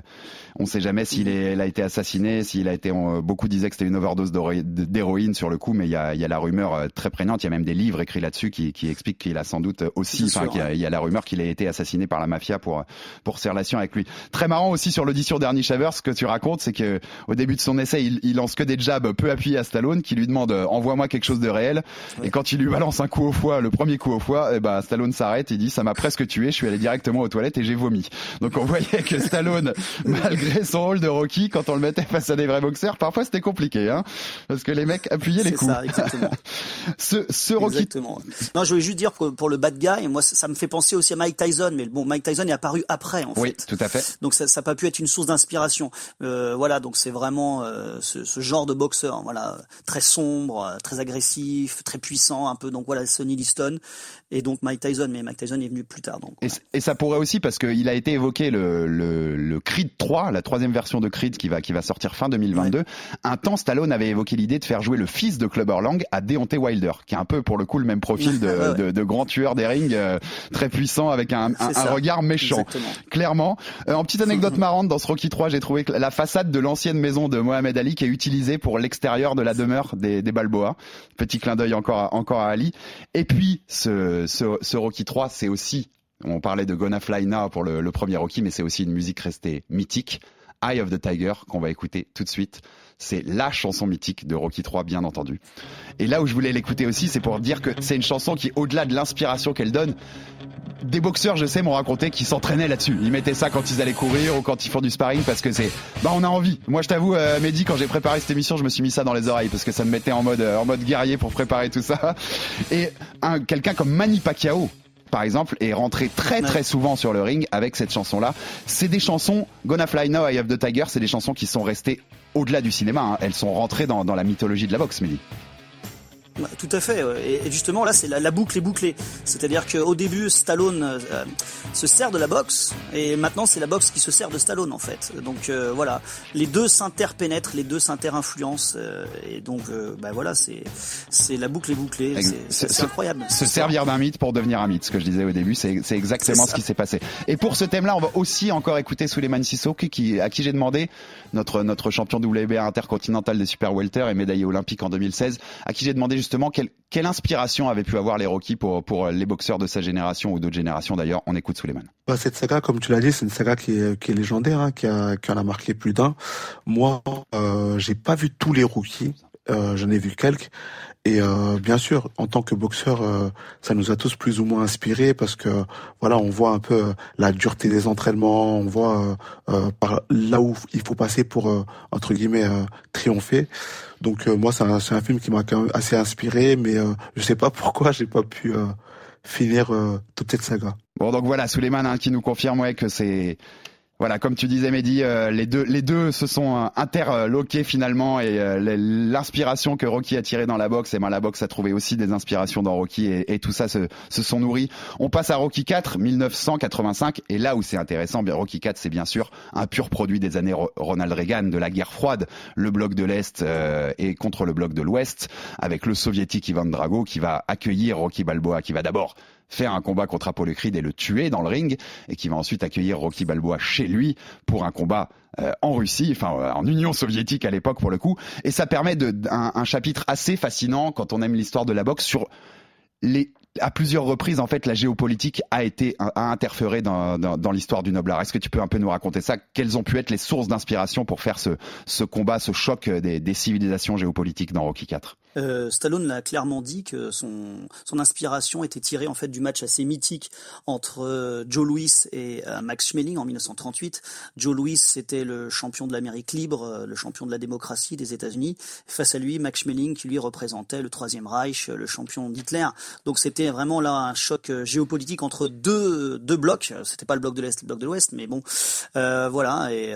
on sait jamais s'il a été assassiné, s'il a été. on- beaucoup disaient que c'était une overdose d'héroïne- sur le coup, mais il y a, il y a la rumeur très prégnante. Il y a même des livres écrits là-dessus qui, qui expliquent qu'il a sans doute aussi, enfin, qu'il y a la rumeur qu'il ait été assassiné par la mafia pour pour ses relations avec lui. Très marrant aussi sur l'audition d'Ernie Shavers, ce que tu racontes, c'est que au début de son essai, il, il lance que des jabs peu appuyés à Stallone, qui lui demande euh, envoie-moi quelque chose de réel. Et quand il lui balance un coup au foie, le premier coup au foie, eh ben Stallone s'arrête, il dit ça m'a presque tué, je suis allé directement aux toilettes et j'ai vomi. Donc on voyait que Stallone, [LAUGHS] malgré son rôle de Rocky, quand on le mettait face à des vrais boxeurs, parfois c'était compliqué, hein, parce que les mecs appuyaient les coups. ça, exactement. [LAUGHS] ce, ce Rocky Exactement. Non, je voulais juste dire pour, pour le bad guy, moi ça, ça me fait penser aussi à Mike Tyson, mais bon, Mike Tyson est apparu après en fait. Oui, tout à fait. Donc ça n'a pas pu être une source d'inspiration. Euh, voilà, donc c'est vraiment euh, ce, ce genre de boxeur, voilà, très sombre, euh, très agressif, très puissant, un peu. Donc voilà, Sonny Liston et donc Mike Tyson, mais Mike Tyson est venu plus tard. Donc Et, ça pourrait aussi parce qu'il a été évoqué le, le, le Creed 3, la troisième version de Creed qui va qui va sortir fin 2022. Un temps, Stallone avait évoqué l'idée de faire jouer le fils de Clubber Lang à Deontay Wilder, qui est un peu pour le coup le même profil de, [LAUGHS] Ouais, de, de grand tueur des rings, euh, très puissant avec un, un, regard méchant. Exactement. Clairement. Euh, en petite anecdote [LAUGHS] marrante, dans ce Rocky 3, j'ai trouvé que la façade de l'ancienne maison de Mohamed Ali qui est utilisée pour l'extérieur de la demeure des, des Balboa. Petit clin d'œil encore à, encore à Ali. Et puis, ce, ce, Rocky 3, c'est aussi, on parlait de Gonna Fly Now pour le, le premier Rocky, mais c'est aussi une musique restée mythique. Eye of the Tiger, qu'on va écouter tout de suite. C'est la chanson mythique de Rocky 3, bien entendu. Et là où je voulais l'écouter aussi, c'est pour dire que c'est une chanson qui, au-delà de l'inspiration qu'elle donne, des boxeurs, je sais, m'ont raconté qu'ils s'entraînaient là-dessus. Ils mettaient ça quand ils allaient courir ou quand ils font du sparring parce que c'est, bah, on a envie. Moi, je t'avoue, euh, Mehdi, quand j'ai préparé cette émission, je me suis mis ça dans les oreilles parce que ça me mettait en mode, euh, en mode guerrier pour préparer tout ça. Et un, quelqu'un comme Manny Pacquiao, par exemple, est rentré très très souvent sur le ring avec cette chanson-là. C'est des chansons, Gonna Fly Now, I Have the Tiger, c'est des chansons qui sont restées au-delà du cinéma. hein. Elles sont rentrées dans, dans la mythologie de la boxe, Mehdi. Ouais, Tout à fait. Et, et justement, là, c'est la, la boucle est bouclée. C'est-à-dire qu'au début, Stallone euh, se sert de la boxe, et maintenant, c'est la boxe qui se sert de Stallone, en fait. Donc euh, voilà, les deux s'interpénètrent, les deux s'inter-influencent, euh, et donc, euh, bah voilà, c'est c'est la boucle est bouclée. C'est- incroyable. Se servir d'un mythe pour devenir un mythe, ce que je disais au début, c'est c'est exactement ce qui s'est passé. Et pour ce thème-là, on va aussi encore écouter Suleiman Sissoko, qui, à qui j'ai demandé, notre, notre champion WBA intercontinental des super welter et médaillé olympique en 2016, à qui j'ai demandé justement quelle, inspiration avaient pu avoir les Rocky pour, pour les boxeurs de sa génération ou d'autres générations d'ailleurs. On écoute Suleiman. Bah, cette saga, comme tu l'as dit, c'est une saga qui est, légendaire, hein, qui, a, en a marqué plus d'un. Moi, euh, j'ai pas vu tous les rookies, euh, j'en ai vu quelques. Et euh, bien sûr, en tant que boxeur, euh, ça nous a tous plus ou moins inspirés parce que voilà, on voit un peu euh, la dureté des entraînements, on voit euh, euh, par là où il faut passer pour euh, entre guillemets euh, triompher. Donc euh, moi, c'est un, film qui m'a quand même assez inspiré, mais euh, je sais pas [LAUGHS] pourquoi j'ai pas pu euh, finir toute cette saga. Bon, donc voilà, Suleiman hein, qui nous confirme ouais, que c'est Voilà, comme tu disais, Mehdi, euh, les deux, se sont euh, interloqués finalement et euh, l'inspiration que Rocky a tirée dans la boxe, et ben la boxe a trouvé aussi des inspirations dans Rocky et, tout ça se, se, sont nourris. On passe à Rocky 4, 1985, et là où c'est intéressant, bien Rocky 4, c'est bien sûr un pur produit des années Ronald Reagan, de la guerre froide, le bloc de l'Est et contre le bloc de l'Ouest, avec le soviétique Ivan Drago qui va accueillir Rocky Balboa, qui va d'abord faire un combat contre Apollo Creed et le tuer dans le ring, et qui va ensuite accueillir Rocky Balboa chez lui pour un combat euh, en Russie, enfin euh, en Union soviétique à l'époque pour le coup, et ça permet de, un, chapitre assez fascinant quand on aime l'histoire de la boxe sur les, à plusieurs reprises, en fait, la géopolitique a été a interféré dans, l'histoire du noble art. Est-ce que tu peux un peu nous raconter ça? Quelles ont pu être les sources d'inspiration pour faire ce, combat, ce choc des, des civilisations géopolitiques dans Rocky 4 euh, Stallone l'a clairement dit que son, son inspiration était tirée en fait du match assez mythique entre euh, Joe Louis et euh, Max Schmeling en 1938. Joe Louis c'était le champion de l'Amérique libre, euh, le champion de la démocratie des États-Unis. Face à lui, Max Schmeling qui lui représentait le Troisième Reich, le champion d'Hitler. Donc c'était vraiment là un choc géopolitique entre deux deux blocs. C'était pas le bloc de l'Est, le bloc de l'Ouest, mais bon, voilà. Et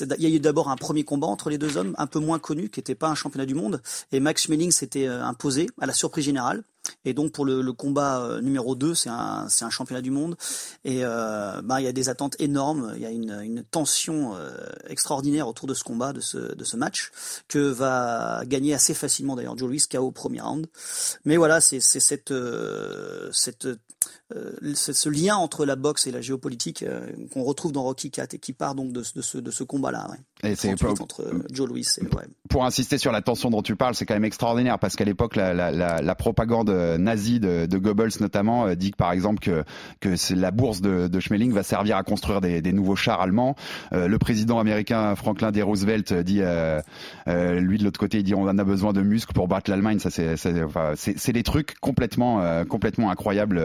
il y a eu d'abord un premier combat entre les deux hommes, un peu moins connu, qui n'était pas un championnat du monde. Et Max Schmeling s'était euh, imposé à la surprise générale. Et donc pour le, combat euh, numéro 2, c'est un, un championnat du monde. Et euh, bah, il y a des attentes énormes, il y a une, une tension extraordinaire autour de ce combat, de ce, de ce match, que va gagner assez facilement d'ailleurs Joe Louis KO au premier round. Mais voilà, c'est, cette, cette ce lien entre la boxe et la géopolitique qu'on retrouve dans Rocky 4 et qui part donc de, de ce, de ce combat-là. Et c'est euh, Joe Louis et ouais. Pour insister sur la tension dont tu parles, c'est quand même extraordinaire parce qu'à l'époque, la, la, la, la, propagande nazie de, de Goebbels notamment dit que par exemple que, que la bourse de, de Schmeling va servir à construire des, des nouveaux chars allemands. Euh, le président américain Franklin D. Roosevelt dit, euh, euh, lui de l'autre côté, il dit on en a besoin de muscles pour battre l'Allemagne. Ça c'est enfin, des trucs complètement complètement incroyables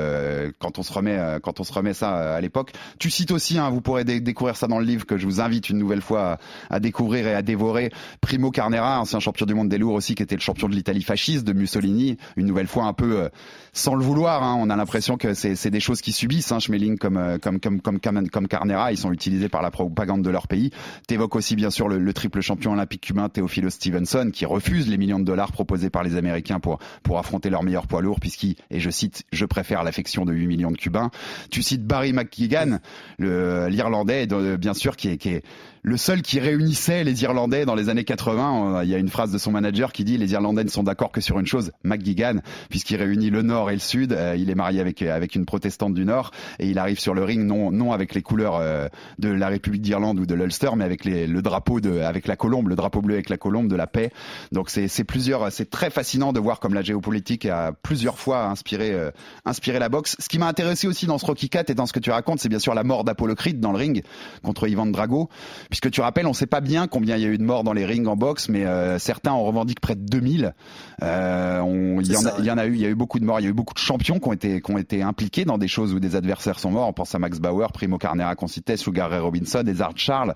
quand on se remet euh, quand on se remet ça euh, à l'époque. Tu cites aussi, hein, vous pourrez découvrir ça dans le livre que je vous invite une nouvelle fois à, découvrir et à dévorer. Primo Carnera, ancien champion du monde des lourds aussi, qui était le champion de l'Italie fasciste de Mussolini, une nouvelle fois un peu euh, sans le vouloir. Hein, on a l'impression que c'est des choses qui subissent. Hein, Schmeling comme comme comme comme comme Carnera, ils sont utilisés par la propagande de leur pays. T'évoques aussi bien sûr le, le, triple champion olympique cubain Teofilo Stevenson qui refuse les millions de dollars proposés par les Américains pour pour affronter leur meilleur poids lourd puisqu'il et je cite je préfère l'affection de 8 millions de Cubains. Tu cites Barry McGuigan, l'Irlandais, bien sûr, qui est, qui est le seul qui réunissait les Irlandais dans les années 80. Il y a une phrase de son manager qui dit les Irlandais ne sont d'accord que sur une chose, McGuigan, puisqu'il réunit le Nord et le Sud. Euh, il est marié avec avec une protestante du Nord et il arrive sur le ring non non avec les couleurs euh, de la République d'Irlande ou de l'Ulster, mais avec le drapeau de avec la colombe, le drapeau bleu avec la colombe de la paix. Donc c'est c'est plusieurs, c'est très fascinant de voir comme la géopolitique a plusieurs fois inspiré euh, inspiré la boxe. Ce qui m'a intéressé aussi dans ce Rocky 4 et dans ce que tu racontes, c'est bien sûr la mort d'Apollo Creed dans le ring contre Ivan Drago puisque tu rappelles, on ne sait pas bien combien il y a eu de morts dans les rings en boxe, mais euh, certains en revendiquent près de 2000. Euh, on, il, y en a, il y en a eu, il y a eu beaucoup de morts, il y a eu beaucoup de champions qui ont été, qui ont été impliqués dans des choses où des adversaires sont morts. On pense à Max Bauer, Primo Carnera citait, Sugar Ray Robinson, Ezard Charles.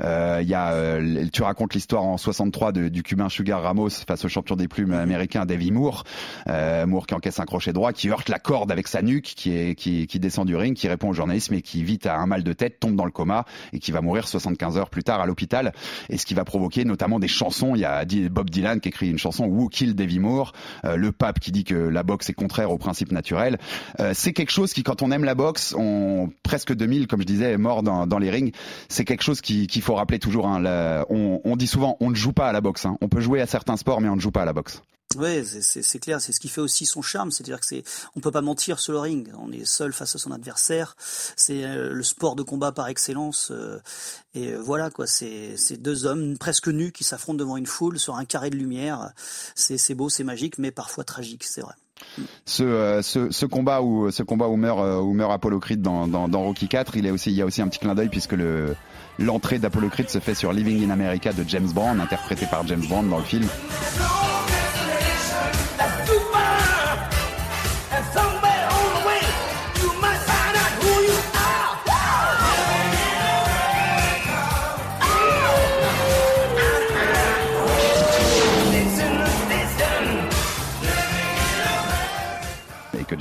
Euh, il y a, euh, tu racontes l'histoire en 63 de, du cubain Sugar Ramos face au champion des plumes américain Davy Moore. Euh, Moore qui encaisse un crochet droit, qui heurte la corde avec sa nuque, qui, est, qui, qui descend du ring, qui répond au journalisme et qui vite a un mal de tête, tombe dans le coma et qui va mourir 75 heures plus tard à l'hôpital et ce qui va provoquer notamment des chansons. Il y a Bob Dylan qui écrit une chanson Who Kill Davy Moore, euh, le pape qui dit que la boxe est contraire au principe naturel. Euh, c'est quelque chose qui, quand on aime la boxe, on presque 2000, comme je disais, est mort dans, les rings. C'est quelque chose qu'il faut rappeler toujours. Hein, on, on, dit souvent, on ne joue pas à la boxe. Hein. On peut jouer à certains sports, mais on ne joue pas à la boxe. Ouais, c'est clair, c'est ce qui fait aussi son charme, c'est-à-dire que c'est, on peut pas mentir sur le ring, on est seul face à son adversaire, c'est euh, le sport de combat par excellence, euh, et euh, voilà quoi, c'est deux hommes presque nus qui s'affrontent devant une foule sur un carré de lumière, c'est beau, c'est magique, mais parfois tragique, c'est vrai. Ce, ce, combat où meurt où Apollo Creed dans, dans, Rocky 4 il y a aussi un petit clin d'œil puisque le l'entrée d'Apollo Creed se fait sur Living in America de James Bond interprété par James Bond dans le film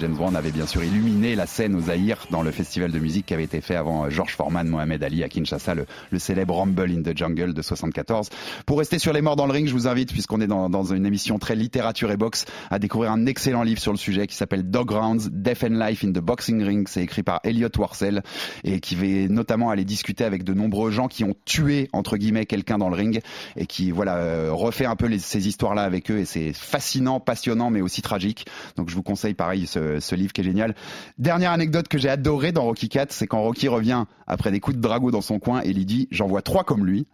James avait bien sûr illuminé la scène au Zaïre dans le festival de musique qui avait été fait avant George Foreman, Mohamed Ali à Kinshasa, le, célèbre Rumble in the Jungle de 74. Pour rester sur les morts dans le ring, je vous invite, puisqu'on est dans, une émission très littérature et boxe, à découvrir un excellent livre sur le sujet qui s'appelle Dog Rounds, Death and Life in the Boxing Ring. C'est écrit par Elliot Warsell et qui va notamment aller discuter avec de nombreux gens qui ont tué, entre guillemets, quelqu'un dans le ring et qui, voilà, euh, refait un peu ces histoires-là avec eux et c'est fascinant, passionnant, mais aussi tragique. Donc je vous conseille pareil ce, ce livre qui est génial. Dernière anecdote que j'ai adorée dans Rocky 4, c'est quand Rocky revient après des coups de drago dans son coin et il dit j'en vois trois comme lui.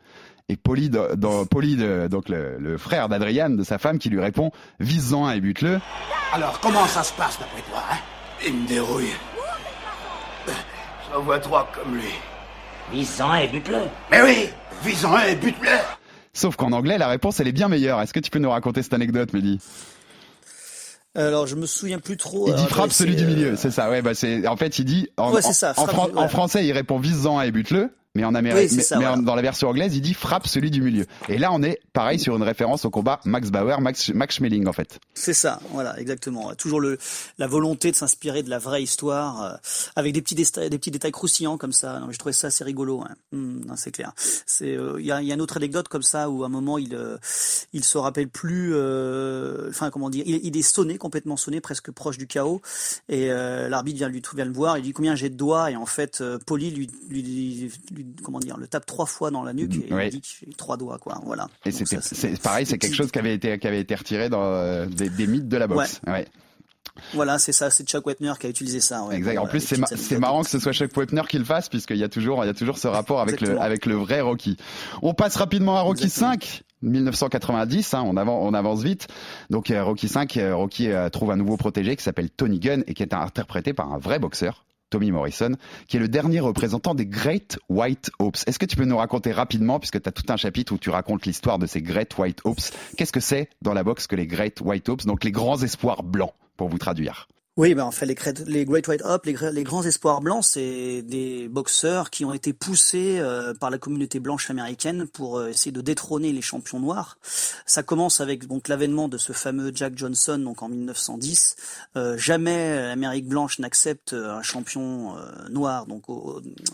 Et Polly, dans, Polly donc le, le frère d'Adrian, de sa femme, qui lui répond vise-en un et bute-le. Alors, comment ça se passe d'après toi, hein? Il me dérouille. J'en vois trois comme lui. Vise-en et bute-le. Mais oui Vise-en un et bute-le Sauf qu'en anglais, la réponse, elle est bien meilleure. Est-ce que tu peux nous raconter cette anecdote, Mehdi? Alors je me souviens plus trop. Il dit frappe celui du milieu, euh, c'est ça. Ouais, bah c'est en fait il dit en, Ouais, c'est ça, en, en frappe- fran- en ouais. français il répond vise-en un et bute-le, mais en Amérique, mais, ça, mais en- voilà. dans la version anglaise il dit frappe celui du milieu. Et là on est pareil sur une référence au combat Max Bauer, Max Max Schmeling en fait. C'est ça, voilà, exactement. Toujours le la volonté de s'inspirer de la vraie histoire euh, avec des petits détails, des petits détails croustillants comme ça. Non, mais je trouvais ça assez rigolo. Hein. Non, c'est clair. C'est euh, il y, a, il y a une autre anecdote comme ça où à un moment il euh, il se rappelle plus. Enfin comment dire, il, il est sonné complètement sonné, presque proche du chaos. Et l'arbitre vient lui vient le voir. Il dit combien j'ai de doigts? Et en fait Poli lui, lui, lui, lui- comment dire le tape trois fois dans la nuque et Ouais. il dit que trois doigts quoi. Voilà. Et c'est pareil, c'est quelque chose qui avait été qui avait été retiré dans euh, des, des mythes de la boxe. Ouais. Voilà, c'est ça, c'est Chuck Wepner qui a utilisé ça. ouais. Exact. En plus, c'est ma- marrant que ce soit Chuck Wepner qui le fasse, puisqu'il y a toujours, il y a toujours ce rapport avec le, avec le vrai Rocky. On passe rapidement à Rocky Exactement. 5. 1990, hein, on, avance, on avance vite. Donc euh, Rocky 5, euh, Rocky trouve un nouveau protégé qui s'appelle Tony Gunn et qui est interprété par un vrai boxeur, Tommy Morrison, qui est le dernier représentant des Great White Hopes. Est-ce que tu peux nous raconter rapidement, puisque tu as tout un chapitre où tu racontes l'histoire de ces Great White Hopes, qu'est-ce que c'est dans la boxe que les Great White Hopes, donc les grands espoirs blancs, pour vous traduire? Oui, ben en fait les, Great- les Great White Hope, les, gra- les grands espoirs blancs, c'est des boxeurs qui ont été poussés euh, par la communauté blanche américaine pour euh, essayer de détrôner les champions noirs. Ça commence avec donc l'avènement de ce fameux Jack Johnson donc en 1910. Euh, jamais l'Amérique blanche n'accepte un champion noir donc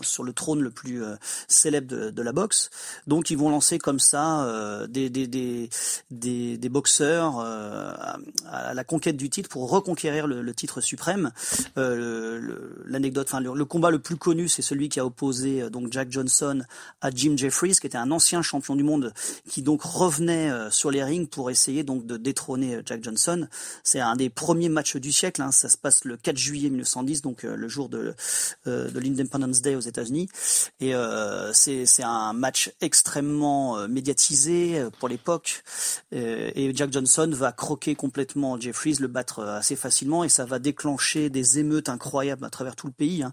sur le trône le plus célèbre de, la boxe. Donc ils vont lancer comme ça des, boxeurs à, la conquête du titre pour reconquérir le titre suprême. Euh, L'anecdote, le, combat le plus connu, c'est celui qui a opposé euh, donc Jack Johnson à Jim Jeffries, qui était un ancien champion du monde, qui donc revenait euh, sur les rings pour essayer donc de détrôner Jack Johnson. C'est un des premiers matchs du siècle. hein. Ça se passe le 4 juillet 1910, donc le jour de, de l'Independence Day aux États-Unis. Et euh, c'est un match extrêmement médiatisé pour l'époque. Et Jack Johnson va croquer complètement Jeffries, le battre assez facilement, et ça va déclencher des émeutes incroyables à travers tout le pays. hein.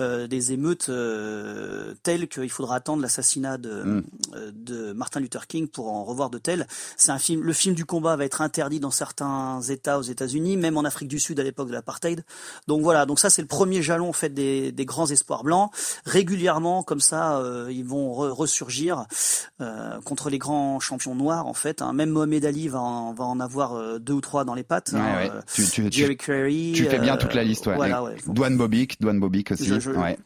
Euh, des émeutes euh, telles qu'il faudra attendre l'assassinat de, Mm. euh, de Martin Luther King pour en revoir de tels. C'est un film. Le film du combat va être interdit dans certains États aux États-Unis, même en Afrique du Sud à l'époque de l'apartheid. Donc voilà. Donc ça c'est le premier jalon en fait des, des grands espoirs blancs. Régulièrement comme ça, euh, ils vont re- ressurgir contre les grands champions noirs en fait. hein. Même Mohamed Ali va en, va en avoir deux ou trois dans les pattes. Ouais, hein. ouais. Euh, Tu, Jerry Tu fais bien euh, toute la liste, ouais. Voilà, ouais. Douane Bobic, Douane Bobic aussi. Je- je- ouais.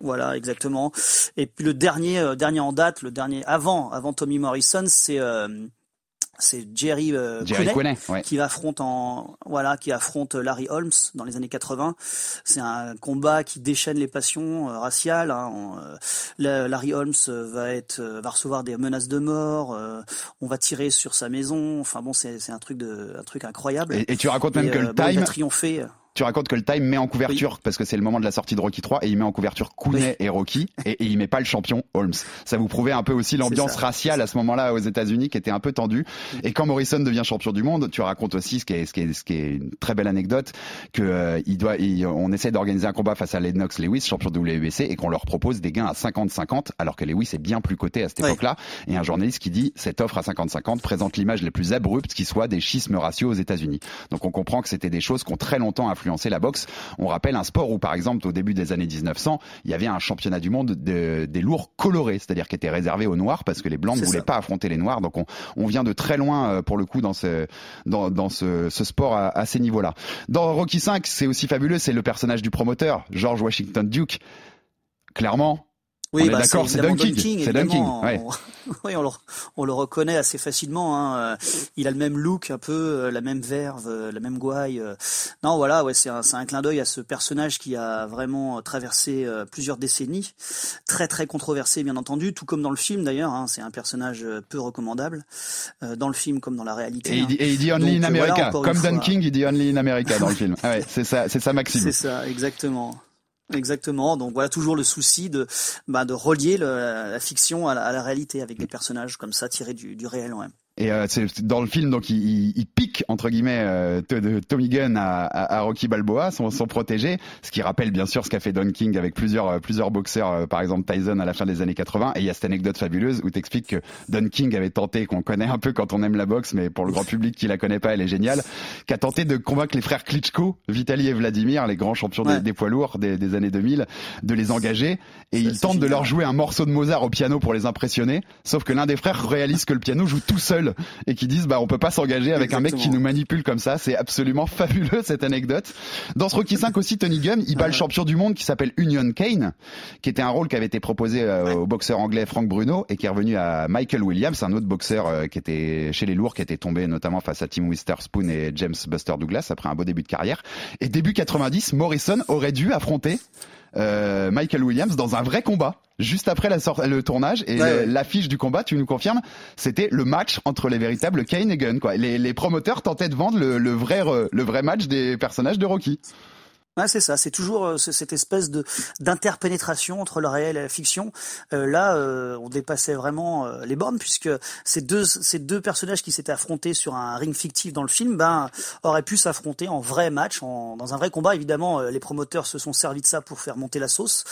Voilà, exactement. Et puis le dernier, euh, dernier en date, le dernier avant, avant Tommy Morrison, c'est euh, c'est Jerry, euh, Jerry ouais. qui affronte en voilà, qui affronte Larry Holmes dans les années 80. C'est un combat qui déchaîne les passions euh, raciales. hein. On, euh, la- Larry Holmes euh, va être, euh, va recevoir des menaces de mort. euh, on va tirer sur sa maison. Enfin bon, c'est un truc de, un truc incroyable. Et, et tu racontes même que euh, le bon, il time, va triompher. Tu racontes que le Time met en couverture, parce que c'est le moment de la sortie de Rocky 3, et il met en couverture Cooney et Rocky, et, et il met pas le champion Holmes. Ça vous prouvait un peu aussi l'ambiance raciale à ce moment-là aux États-Unis qui était un peu tendue. Et quand Morrison devient champion du monde, tu racontes aussi ce qui est, ce qui est, ce qui est une très belle anecdote, que euh, il doit, il- on essaie d'organiser un combat face à Lennox Lewis, champion de WBC, et qu'on leur propose des gains à 50-50, alors que Lewis est bien plus coté à cette époque-là. Et un journaliste qui dit cette offre à 50-50 présente l'image la plus abrupte qui soit des schismes raciaux aux États-Unis. Donc on comprend que c'était des choses qui ont très longtemps influencé la boxe. On rappelle un sport où, par exemple, au début des années 1900, il y avait un championnat du monde de, des lourds colorés, c'est-à-dire qui était réservé aux noirs parce que les blancs ne voulaient pas affronter les noirs. Donc on, on vient de très loin euh, pour le coup dans ce dans, dans ce, ce sport à, à ces niveaux-là. Dans Rocky 5, c'est aussi fabuleux, c'est le personnage du promoteur, George Washington Duke. Clairement, oui, bah, d'accord, c'est évidemment Don King. C'est Don King. évidemment. Ouais. On, [LAUGHS] oui, on le, on le reconnaît assez facilement. Hein. Euh, Il a le même look, un peu, euh, la même verve, euh, la même gouaille. Non, voilà, ouais, c'est un, clin d'œil à ce personnage qui a vraiment traversé plusieurs décennies, très très controversé, bien entendu, tout comme dans le film d'ailleurs. Hein. C'est un personnage peu recommandable dans le film comme dans la réalité. Et il, hein. dit- et il dit Only Donc, in voilà, America. Comme une Don fois. King, il dit Only in America dans le [LAUGHS] film. Ah ouais, c'est ça, c'est ça Maxime. C'est ça, exactement. Exactement. Donc voilà toujours le souci de bah, de relier la fiction à la, réalité avec des personnages comme ça tirés du, du réel. Ouais. Et euh, c'est dans le film, donc il, il- il pique entre guillemets euh, Tommy Gunn à, à- à Rocky Balboa, son, son protégé, ce qui rappelle bien sûr ce qu'a fait Don King avec plusieurs euh, plusieurs boxeurs, euh, par exemple Tyson à la fin des années 80. Et il y a cette anecdote fabuleuse où t'expliques que Don King avait tenté, qu'on connaît un peu quand on aime la boxe, mais pour le grand public qui la connaît pas, elle est géniale, qui a tenté de convaincre les frères Klitschko, Vitali et Vladimir, les grands champions des, Ouais. des poids lourds des, des années 2000, de les engager. Et il tente de leur jouer un morceau de Mozart au piano pour les impressionner. Sauf que l'un des frères réalise que le piano joue tout seul et qui disent bah on peut pas s'engager avec un mec qui nous manipule comme ça. C'est absolument [LAUGHS] fabuleux cette anecdote. Dans ce Rocky 5 aussi, Tony Gunn, il bat le champion du monde qui s'appelle Union Kane, qui était un rôle qui avait été proposé euh, au boxeur anglais Frank Bruno et qui est revenu à Michael Williams, un autre boxeur euh, qui était chez les lourds, qui était tombé notamment face à Tim Witherspoon et James Buster Douglas après un beau début de carrière. Et début 90, Morrison aurait dû affronter euh, Michael Williams dans un vrai combat juste après la sort- le tournage. Et Ouais, le- ouais. l'affiche du combat tu nous confirmes c'était le match entre les véritables Kane et Gunn quoi. Les, les promoteurs tentaient de vendre le, le vrai le vrai match des personnages de Rocky Ouais, c'est ça. C'est toujours euh, ce- cette espèce de d'interpénétration entre le réel et la fiction. Euh, là, euh, on dépassait vraiment euh, les bornes puisque ces deux ces deux personnages qui s'étaient affrontés sur un ring fictif dans le film, ben auraient pu s'affronter en vrai match, en, dans un vrai combat. Évidemment, euh, les promoteurs se sont servis de ça pour faire monter la sauce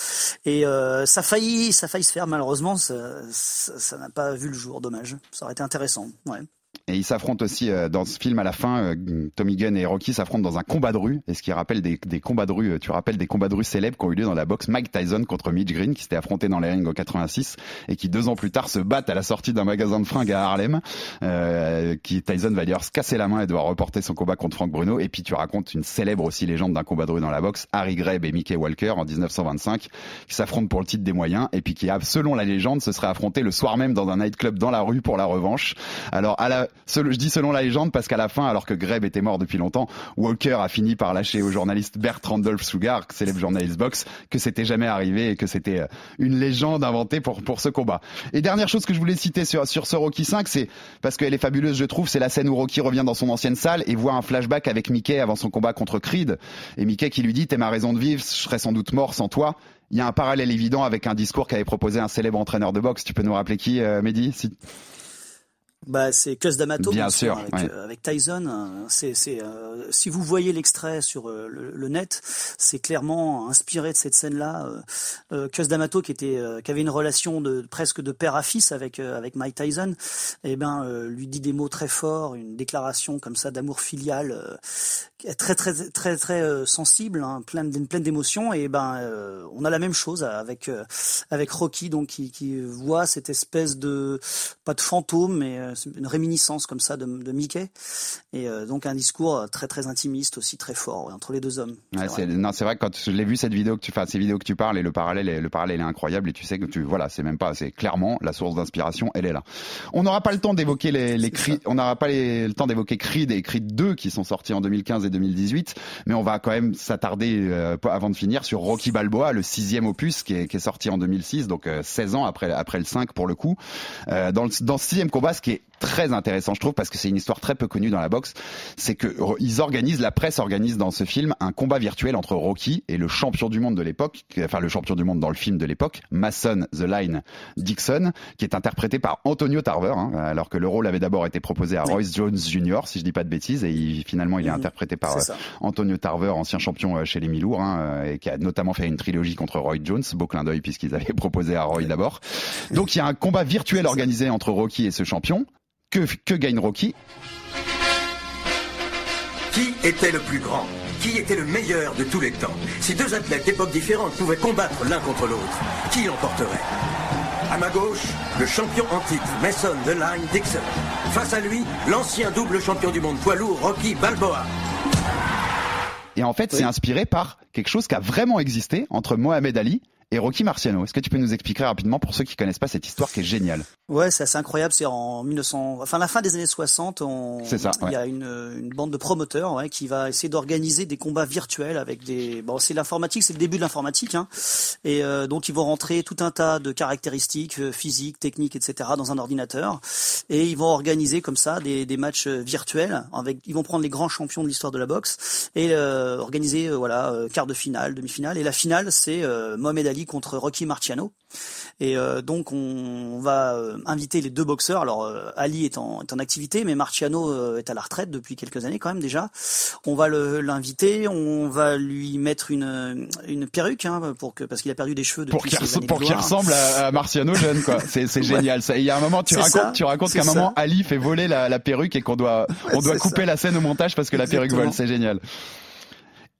et euh, ça a failli ça a failli se faire. Malheureusement, ça n'a pas vu le jour. Dommage. Ça aurait été intéressant. Ouais. Et ils s'affrontent aussi euh, dans ce film à la fin. euh, Tommy Gunn et Rocky s'affrontent dans un combat de rue. Et ce qui rappelle des, des combats de rue, euh, tu rappelles des combats de rue célèbres qui ont eu lieu dans la boxe Mike Tyson contre Mitch Green, qui s'était affronté dans les rings en 86 et qui deux ans plus tard se battent à la sortie d'un magasin de fringues à Harlem. Euh, qui Tyson va d'ailleurs se casser la main et devoir reporter son combat contre Frank Bruno. Et puis tu racontes une célèbre aussi légende d'un combat de rue dans la boxe, Harry Greb et Mickey Walker en 1925, qui s'affrontent pour le titre des moyens et puis qui, selon la légende, se seraient affrontés le soir même dans un nightclub dans la rue pour la revanche. Alors, à la, je dis selon la légende parce qu'à la fin, alors que Greb était mort depuis longtemps, Walker a fini par lâcher au journaliste Bert Randolph Sugar, célèbre journaliste boxe, que c'était jamais arrivé et que c'était euh, une légende inventée pour pour ce combat. Et dernière chose que je voulais citer sur sur ce Rocky 5, c'est parce qu'elle est fabuleuse, je trouve, c'est la scène où Rocky revient dans son ancienne salle et voit un flashback avec Mickey avant son combat contre Creed et Mickey qui lui dit "T'es ma raison de vivre, je serais sans doute mort sans toi." Il y a un parallèle évident avec un discours qu'avait proposé un célèbre entraîneur de boxe. Tu peux nous rappeler qui, euh, Mehdi. Bah, c'est Cus D'Amato, Bien sûr, avec, ouais. euh, avec Tyson. euh, C'est, c'est, euh, si vous voyez l'extrait sur euh, le, le net, c'est clairement inspiré de cette scène-là. Euh, Cus D'Amato, qui était, euh, qui avait une relation de presque de père à fils avec euh, avec Mike Tyson, et ben euh, lui dit des mots très forts, une déclaration comme ça d'amour filial, très très très très euh, sensible, hein, pleine pleine d'émotions. Et ben euh, on a la même chose avec euh, avec Rocky, donc qui, qui voit cette espèce de pas de fantôme, mais une réminiscence comme ça de, de Mickey, et euh, donc un discours très très intimiste aussi très fort ouais, entre les deux hommes. Ouais, C'est c'est- non, c'est vrai que quand je l'ai vu cette vidéo que tu fais, ces vidéos que tu parles et le parallèle, est, le parallèle est incroyable et tu sais que tu, voilà, c'est même pas, c'est clairement la source d'inspiration, elle est là. On n'aura pas le temps d'évoquer les, les cris, on n'aura pas les- le temps d'évoquer Creed et Creed 2 qui sont sortis en 2015 et 2018, mais on va quand même s'attarder euh, avant de finir sur Rocky Balboa, le sixième opus qui est, qui est sorti en 2006, donc euh, 16 ans après après le 5 pour le coup. Euh, dans le dans ce sixième combat, ce qui est très intéressant, je trouve, parce que c'est une histoire très peu connue dans la boxe, c'est que ils organisent, la presse organise dans ce film un combat virtuel entre Rocky et le champion du monde de l'époque, qui- enfin le champion du monde dans le film de l'époque, Mason The Line Dixon, qui est interprété par Antonio Tarver, hein, alors que le rôle avait d'abord été proposé à Royce Jones Jr., si je dis pas de bêtises, et il- finalement il est Mhm. Par euh. Antonio Tarver, ancien champion euh, chez les Milours, hein, euh, et qui a notamment fait une trilogie contre Roy Jones, beau clin d'œil puisqu'ils avaient [LAUGHS] proposé à Roy d'abord. Donc il y a un combat virtuel organisé entre Rocky et ce champion. Que, que gagne Rocky? Qui était le plus grand? Qui était le meilleur de tous les temps? Si deux athlètes d'époques différentes pouvaient combattre l'un contre l'autre, qui l'emporterait? À ma gauche, le champion en titre, Mason The Line Dixon. Face à lui, l'ancien double champion du monde poids lourd, Rocky Balboa. Et en fait, c'est inspiré par quelque chose qui a vraiment existé entre Mohamed Ali et Rocky Marciano. Est-ce que tu peux nous expliquer rapidement pour ceux qui connaissent pas cette histoire qui est géniale Ouais, c'est assez incroyable. C'est en 1900, enfin la fin des années 60, on... ça, il y a une, une, bande de promoteurs ouais, qui va essayer d'organiser des combats virtuels avec des. Bon, c'est l'informatique, c'est le début de l'informatique, hein. et euh, donc ils vont rentrer tout un tas de caractéristiques euh, physiques, techniques, etc. dans un ordinateur, et ils vont organiser comme ça des, des matchs euh, virtuels. Avec, ils vont prendre les grands champions de l'histoire de la boxe et euh, organiser voilà quart de finale, demi-finale, et la finale c'est Mohamed Ali contre Rocky Marciano. Et euh, donc on va euh, inviter les deux boxeurs. Alors euh, Ali est en, est en activité, mais Marciano est à la retraite depuis quelques années quand même déjà. On va l'inviter, on va lui mettre une, une perruque hein, pour que parce qu'il a perdu des cheveux depuis pour qu'il ressemble à, Marciano jeune quoi. C'est [LAUGHS] génial. Il y a un moment tu racontes tu racontes qu'à un moment Ali fait voler la, la perruque et qu'on doit [LAUGHS] on doit couper la scène au montage parce que la perruque vole. C'est génial.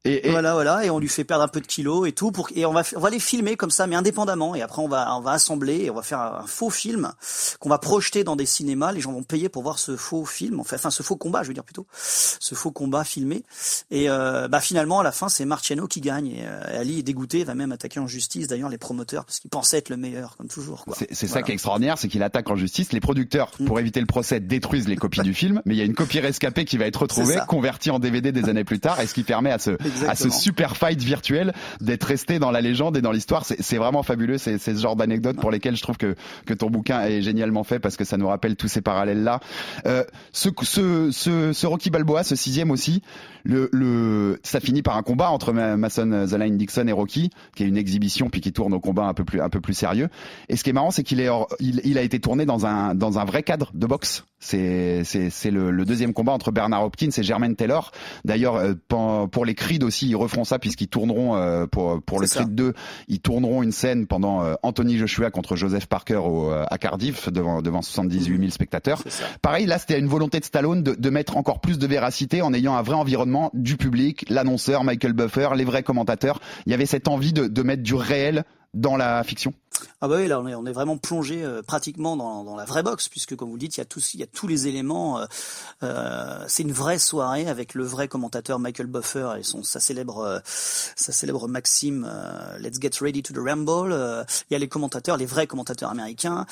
Et, Voilà, voilà, et on lui fait perdre un peu de kilos et tout, pour et on va on va les filmer comme ça, mais indépendamment. Et après, on va on va assembler et on va faire un faux film qu'on va projeter dans des cinémas. Les gens vont payer pour voir ce faux film, enfin, enfin ce faux combat, je veux dire plutôt, ce faux combat filmé. Et euh, bah finalement, à la fin, c'est Marciano qui gagne. Et euh, Ali est dégoûté, va même attaquer en justice. D'ailleurs, les promoteurs, parce qu'il pensait être le meilleur, comme toujours. C'est ça qui est extraordinaire, c'est qu'il attaque en justice. Les producteurs, mm. pour éviter le procès, détruisent les copies du film, mais il y a une copie rescapée qui va être retrouvée, convertie en DVD des années plus tard, et ce qui permet à ce à ce super fight virtuel, d'être resté dans la légende et dans l'histoire. C'est vraiment fabuleux. C'est ce genre d'anecdotes pour lesquelles je trouve que, que ton bouquin est génialement fait parce que ça nous rappelle tous ces parallèles-là. Euh, ce, ce, ce, ce, Rocky Balboa, ce sixième aussi, le, le, ça finit par un combat entre Mason The Line Dixon et Rocky, qui est une exhibition puis qui tourne au combat un peu plus, un peu plus sérieux. Et ce qui est marrant, c'est qu'il est, il, il, a été tourné dans un, dans un vrai cadre de boxe. C'est, le, le, deuxième combat entre Bernard Hopkins et Jermaine Taylor. D'ailleurs, euh, pour les Creed aussi, ils refont ça puisqu'ils tourneront euh, pour pour le Creed 2, ils tourneront une scène pendant euh, Anthony Joshua contre Joseph Parker au, à Cardiff devant devant 78 000 spectateurs. Pareil, là, c'était une volonté de Stallone de, de mettre encore plus de véracité en ayant un vrai environnement du public, l'annonceur Michael Buffer, les vrais commentateurs. Il y avait cette envie de, de mettre du réel dans la fiction ah bah oui, là on est, on est vraiment plongé euh, pratiquement dans, dans, la vraie boxe, puisque comme vous dites, il y a tous, il y a tous les éléments. Euh, euh, c'est une vraie soirée avec le vrai commentateur Michael Buffer et son sa célèbre sa célèbre maxime Let's get ready to the ramble. il y a les commentateurs, les vrais commentateurs américains.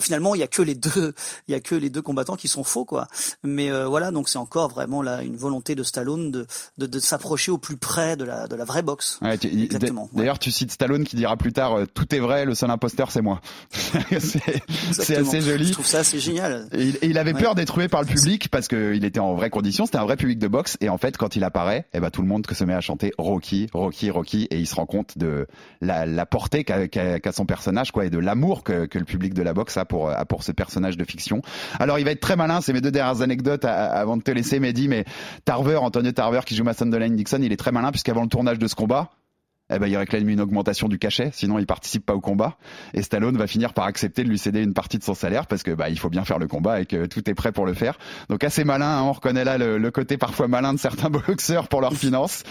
finalement, il y a que les deux, il y a que les deux combattants qui sont faux, quoi. Mais voilà, donc c'est encore vraiment là une volonté de Stallone de de, de s'approcher au plus près de la de la vraie boxe. Ouais, Exactement. D'ailleurs, tu cites Stallone qui dira plus tard tout est vrai le seul imposteur, c'est moi. [LAUGHS] c'est assez joli. Je trouve ça assez génial. Et il, avait peur d'être tué par le public parce qu'il était en vraie condition. C'était un vrai public de boxe. Et en fait, quand il apparaît, eh ben, tout le monde se met à chanter Rocky, Rocky, Rocky. Et il se rend compte de la, la portée qu'a son personnage, quoi, et de l'amour que, que, le public de la boxe a pour, a pour ce personnage de fiction. Alors, il va être très malin. C'est mes deux dernières anecdotes avant de te laisser, Mehdi. Mais Tarver, Antonio Tarver, qui joue Mason Delaney Dixon, il est très malin puisqu'avant le tournage de ce combat, eh ben, il réclame une augmentation du cachet, sinon il participe pas au combat. Et Stallone va finir par accepter de lui céder une partie de son salaire parce que bah il faut bien faire le combat et que tout est prêt pour le faire. Donc assez malin, hein, on reconnaît là le, côté parfois malin de certains [LAUGHS] boxeurs pour leurs finances.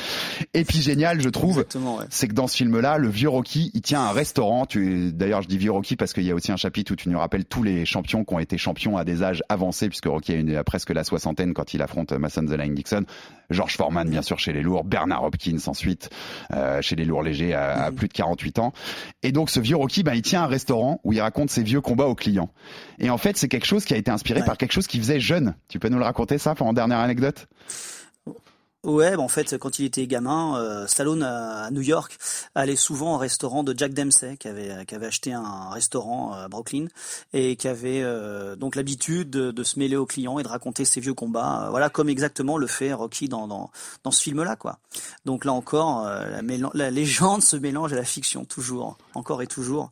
Et puis génial, je trouve, c'est que dans ce film-là, le vieux Rocky, il tient un restaurant. Tu, d'ailleurs, je dis vieux Rocky parce qu'il y a aussi un chapitre où tu nous rappelles tous les champions qui ont été champions à des âges avancés, puisque Rocky a, une, presque la soixantaine quand il affronte Mason the Line Dixon. George Foreman, bien sûr, chez les lourds. Bernard Hopkins ensuite euh, chez les lourds légers à, plus de 48 ans. Et donc ce vieux Rocky, ben, il tient un restaurant où il raconte ses vieux combats aux clients. Et en fait, c'est quelque chose qui a été inspiré par quelque chose qu'il faisait jeune. Tu peux nous le raconter ça pour en dernière anecdote? Ouais, bah, en fait, quand il était gamin, euh, Stallone à, New York allait souvent au restaurant de Jack Dempsey, qui avait qui avait acheté un restaurant à Brooklyn et qui avait euh, donc l'habitude de, se mêler aux clients et de raconter ses vieux combats. Euh, voilà, comme exactement le fait Rocky dans dans, dans ce film-là, quoi. Donc là encore, la, la, légende se mélange à la fiction toujours, encore et toujours.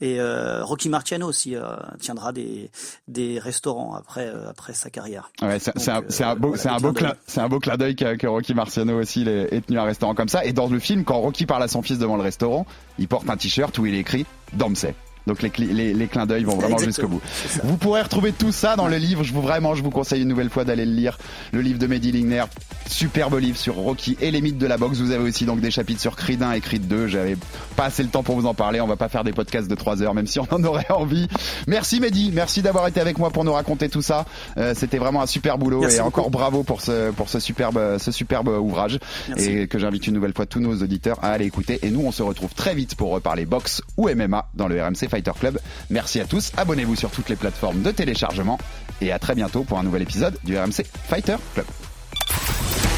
Et Rocky Marciano aussi tiendra des des restaurants après après sa carrière. Ouais, c'est un un beau c'est un beau c'est un beau clin d'œil que Rocky Marciano aussi est tenu à un restaurant comme ça. Et dans le film, quand Rocky parle à son fils devant le restaurant, il porte un t-shirt où il écrit Dempsey. Donc les, les, les clins d'œil vont vraiment jusqu'au bout. Vous pourrez retrouver tout ça dans le livre. Je vous vraiment, je vous conseille une nouvelle fois d'aller le lire. Le livre de Mehdi Ligner, superbe livre sur Rocky et les mythes de la boxe. Vous avez aussi donc des chapitres sur Creed 1 et Creed 2. J'avais pas assez le temps pour vous en parler. On va pas faire des podcasts de 3 heures, même si on en aurait envie. Merci Mehdi, merci d'avoir été avec moi pour nous raconter tout ça. Euh, C'était vraiment un super boulot Merci et beaucoup. encore bravo pour ce pour ce superbe ce superbe ouvrage Merci. et que j'invite une nouvelle fois tous nos auditeurs à aller écouter. Et nous, on se retrouve très vite pour reparler boxe ou MMA dans le RMC Fighter Club. Merci à tous. Abonnez-vous sur toutes les plateformes de téléchargement et à très bientôt pour un nouvel épisode du RMC Fighter Club.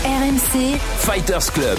RMC Fighters Club.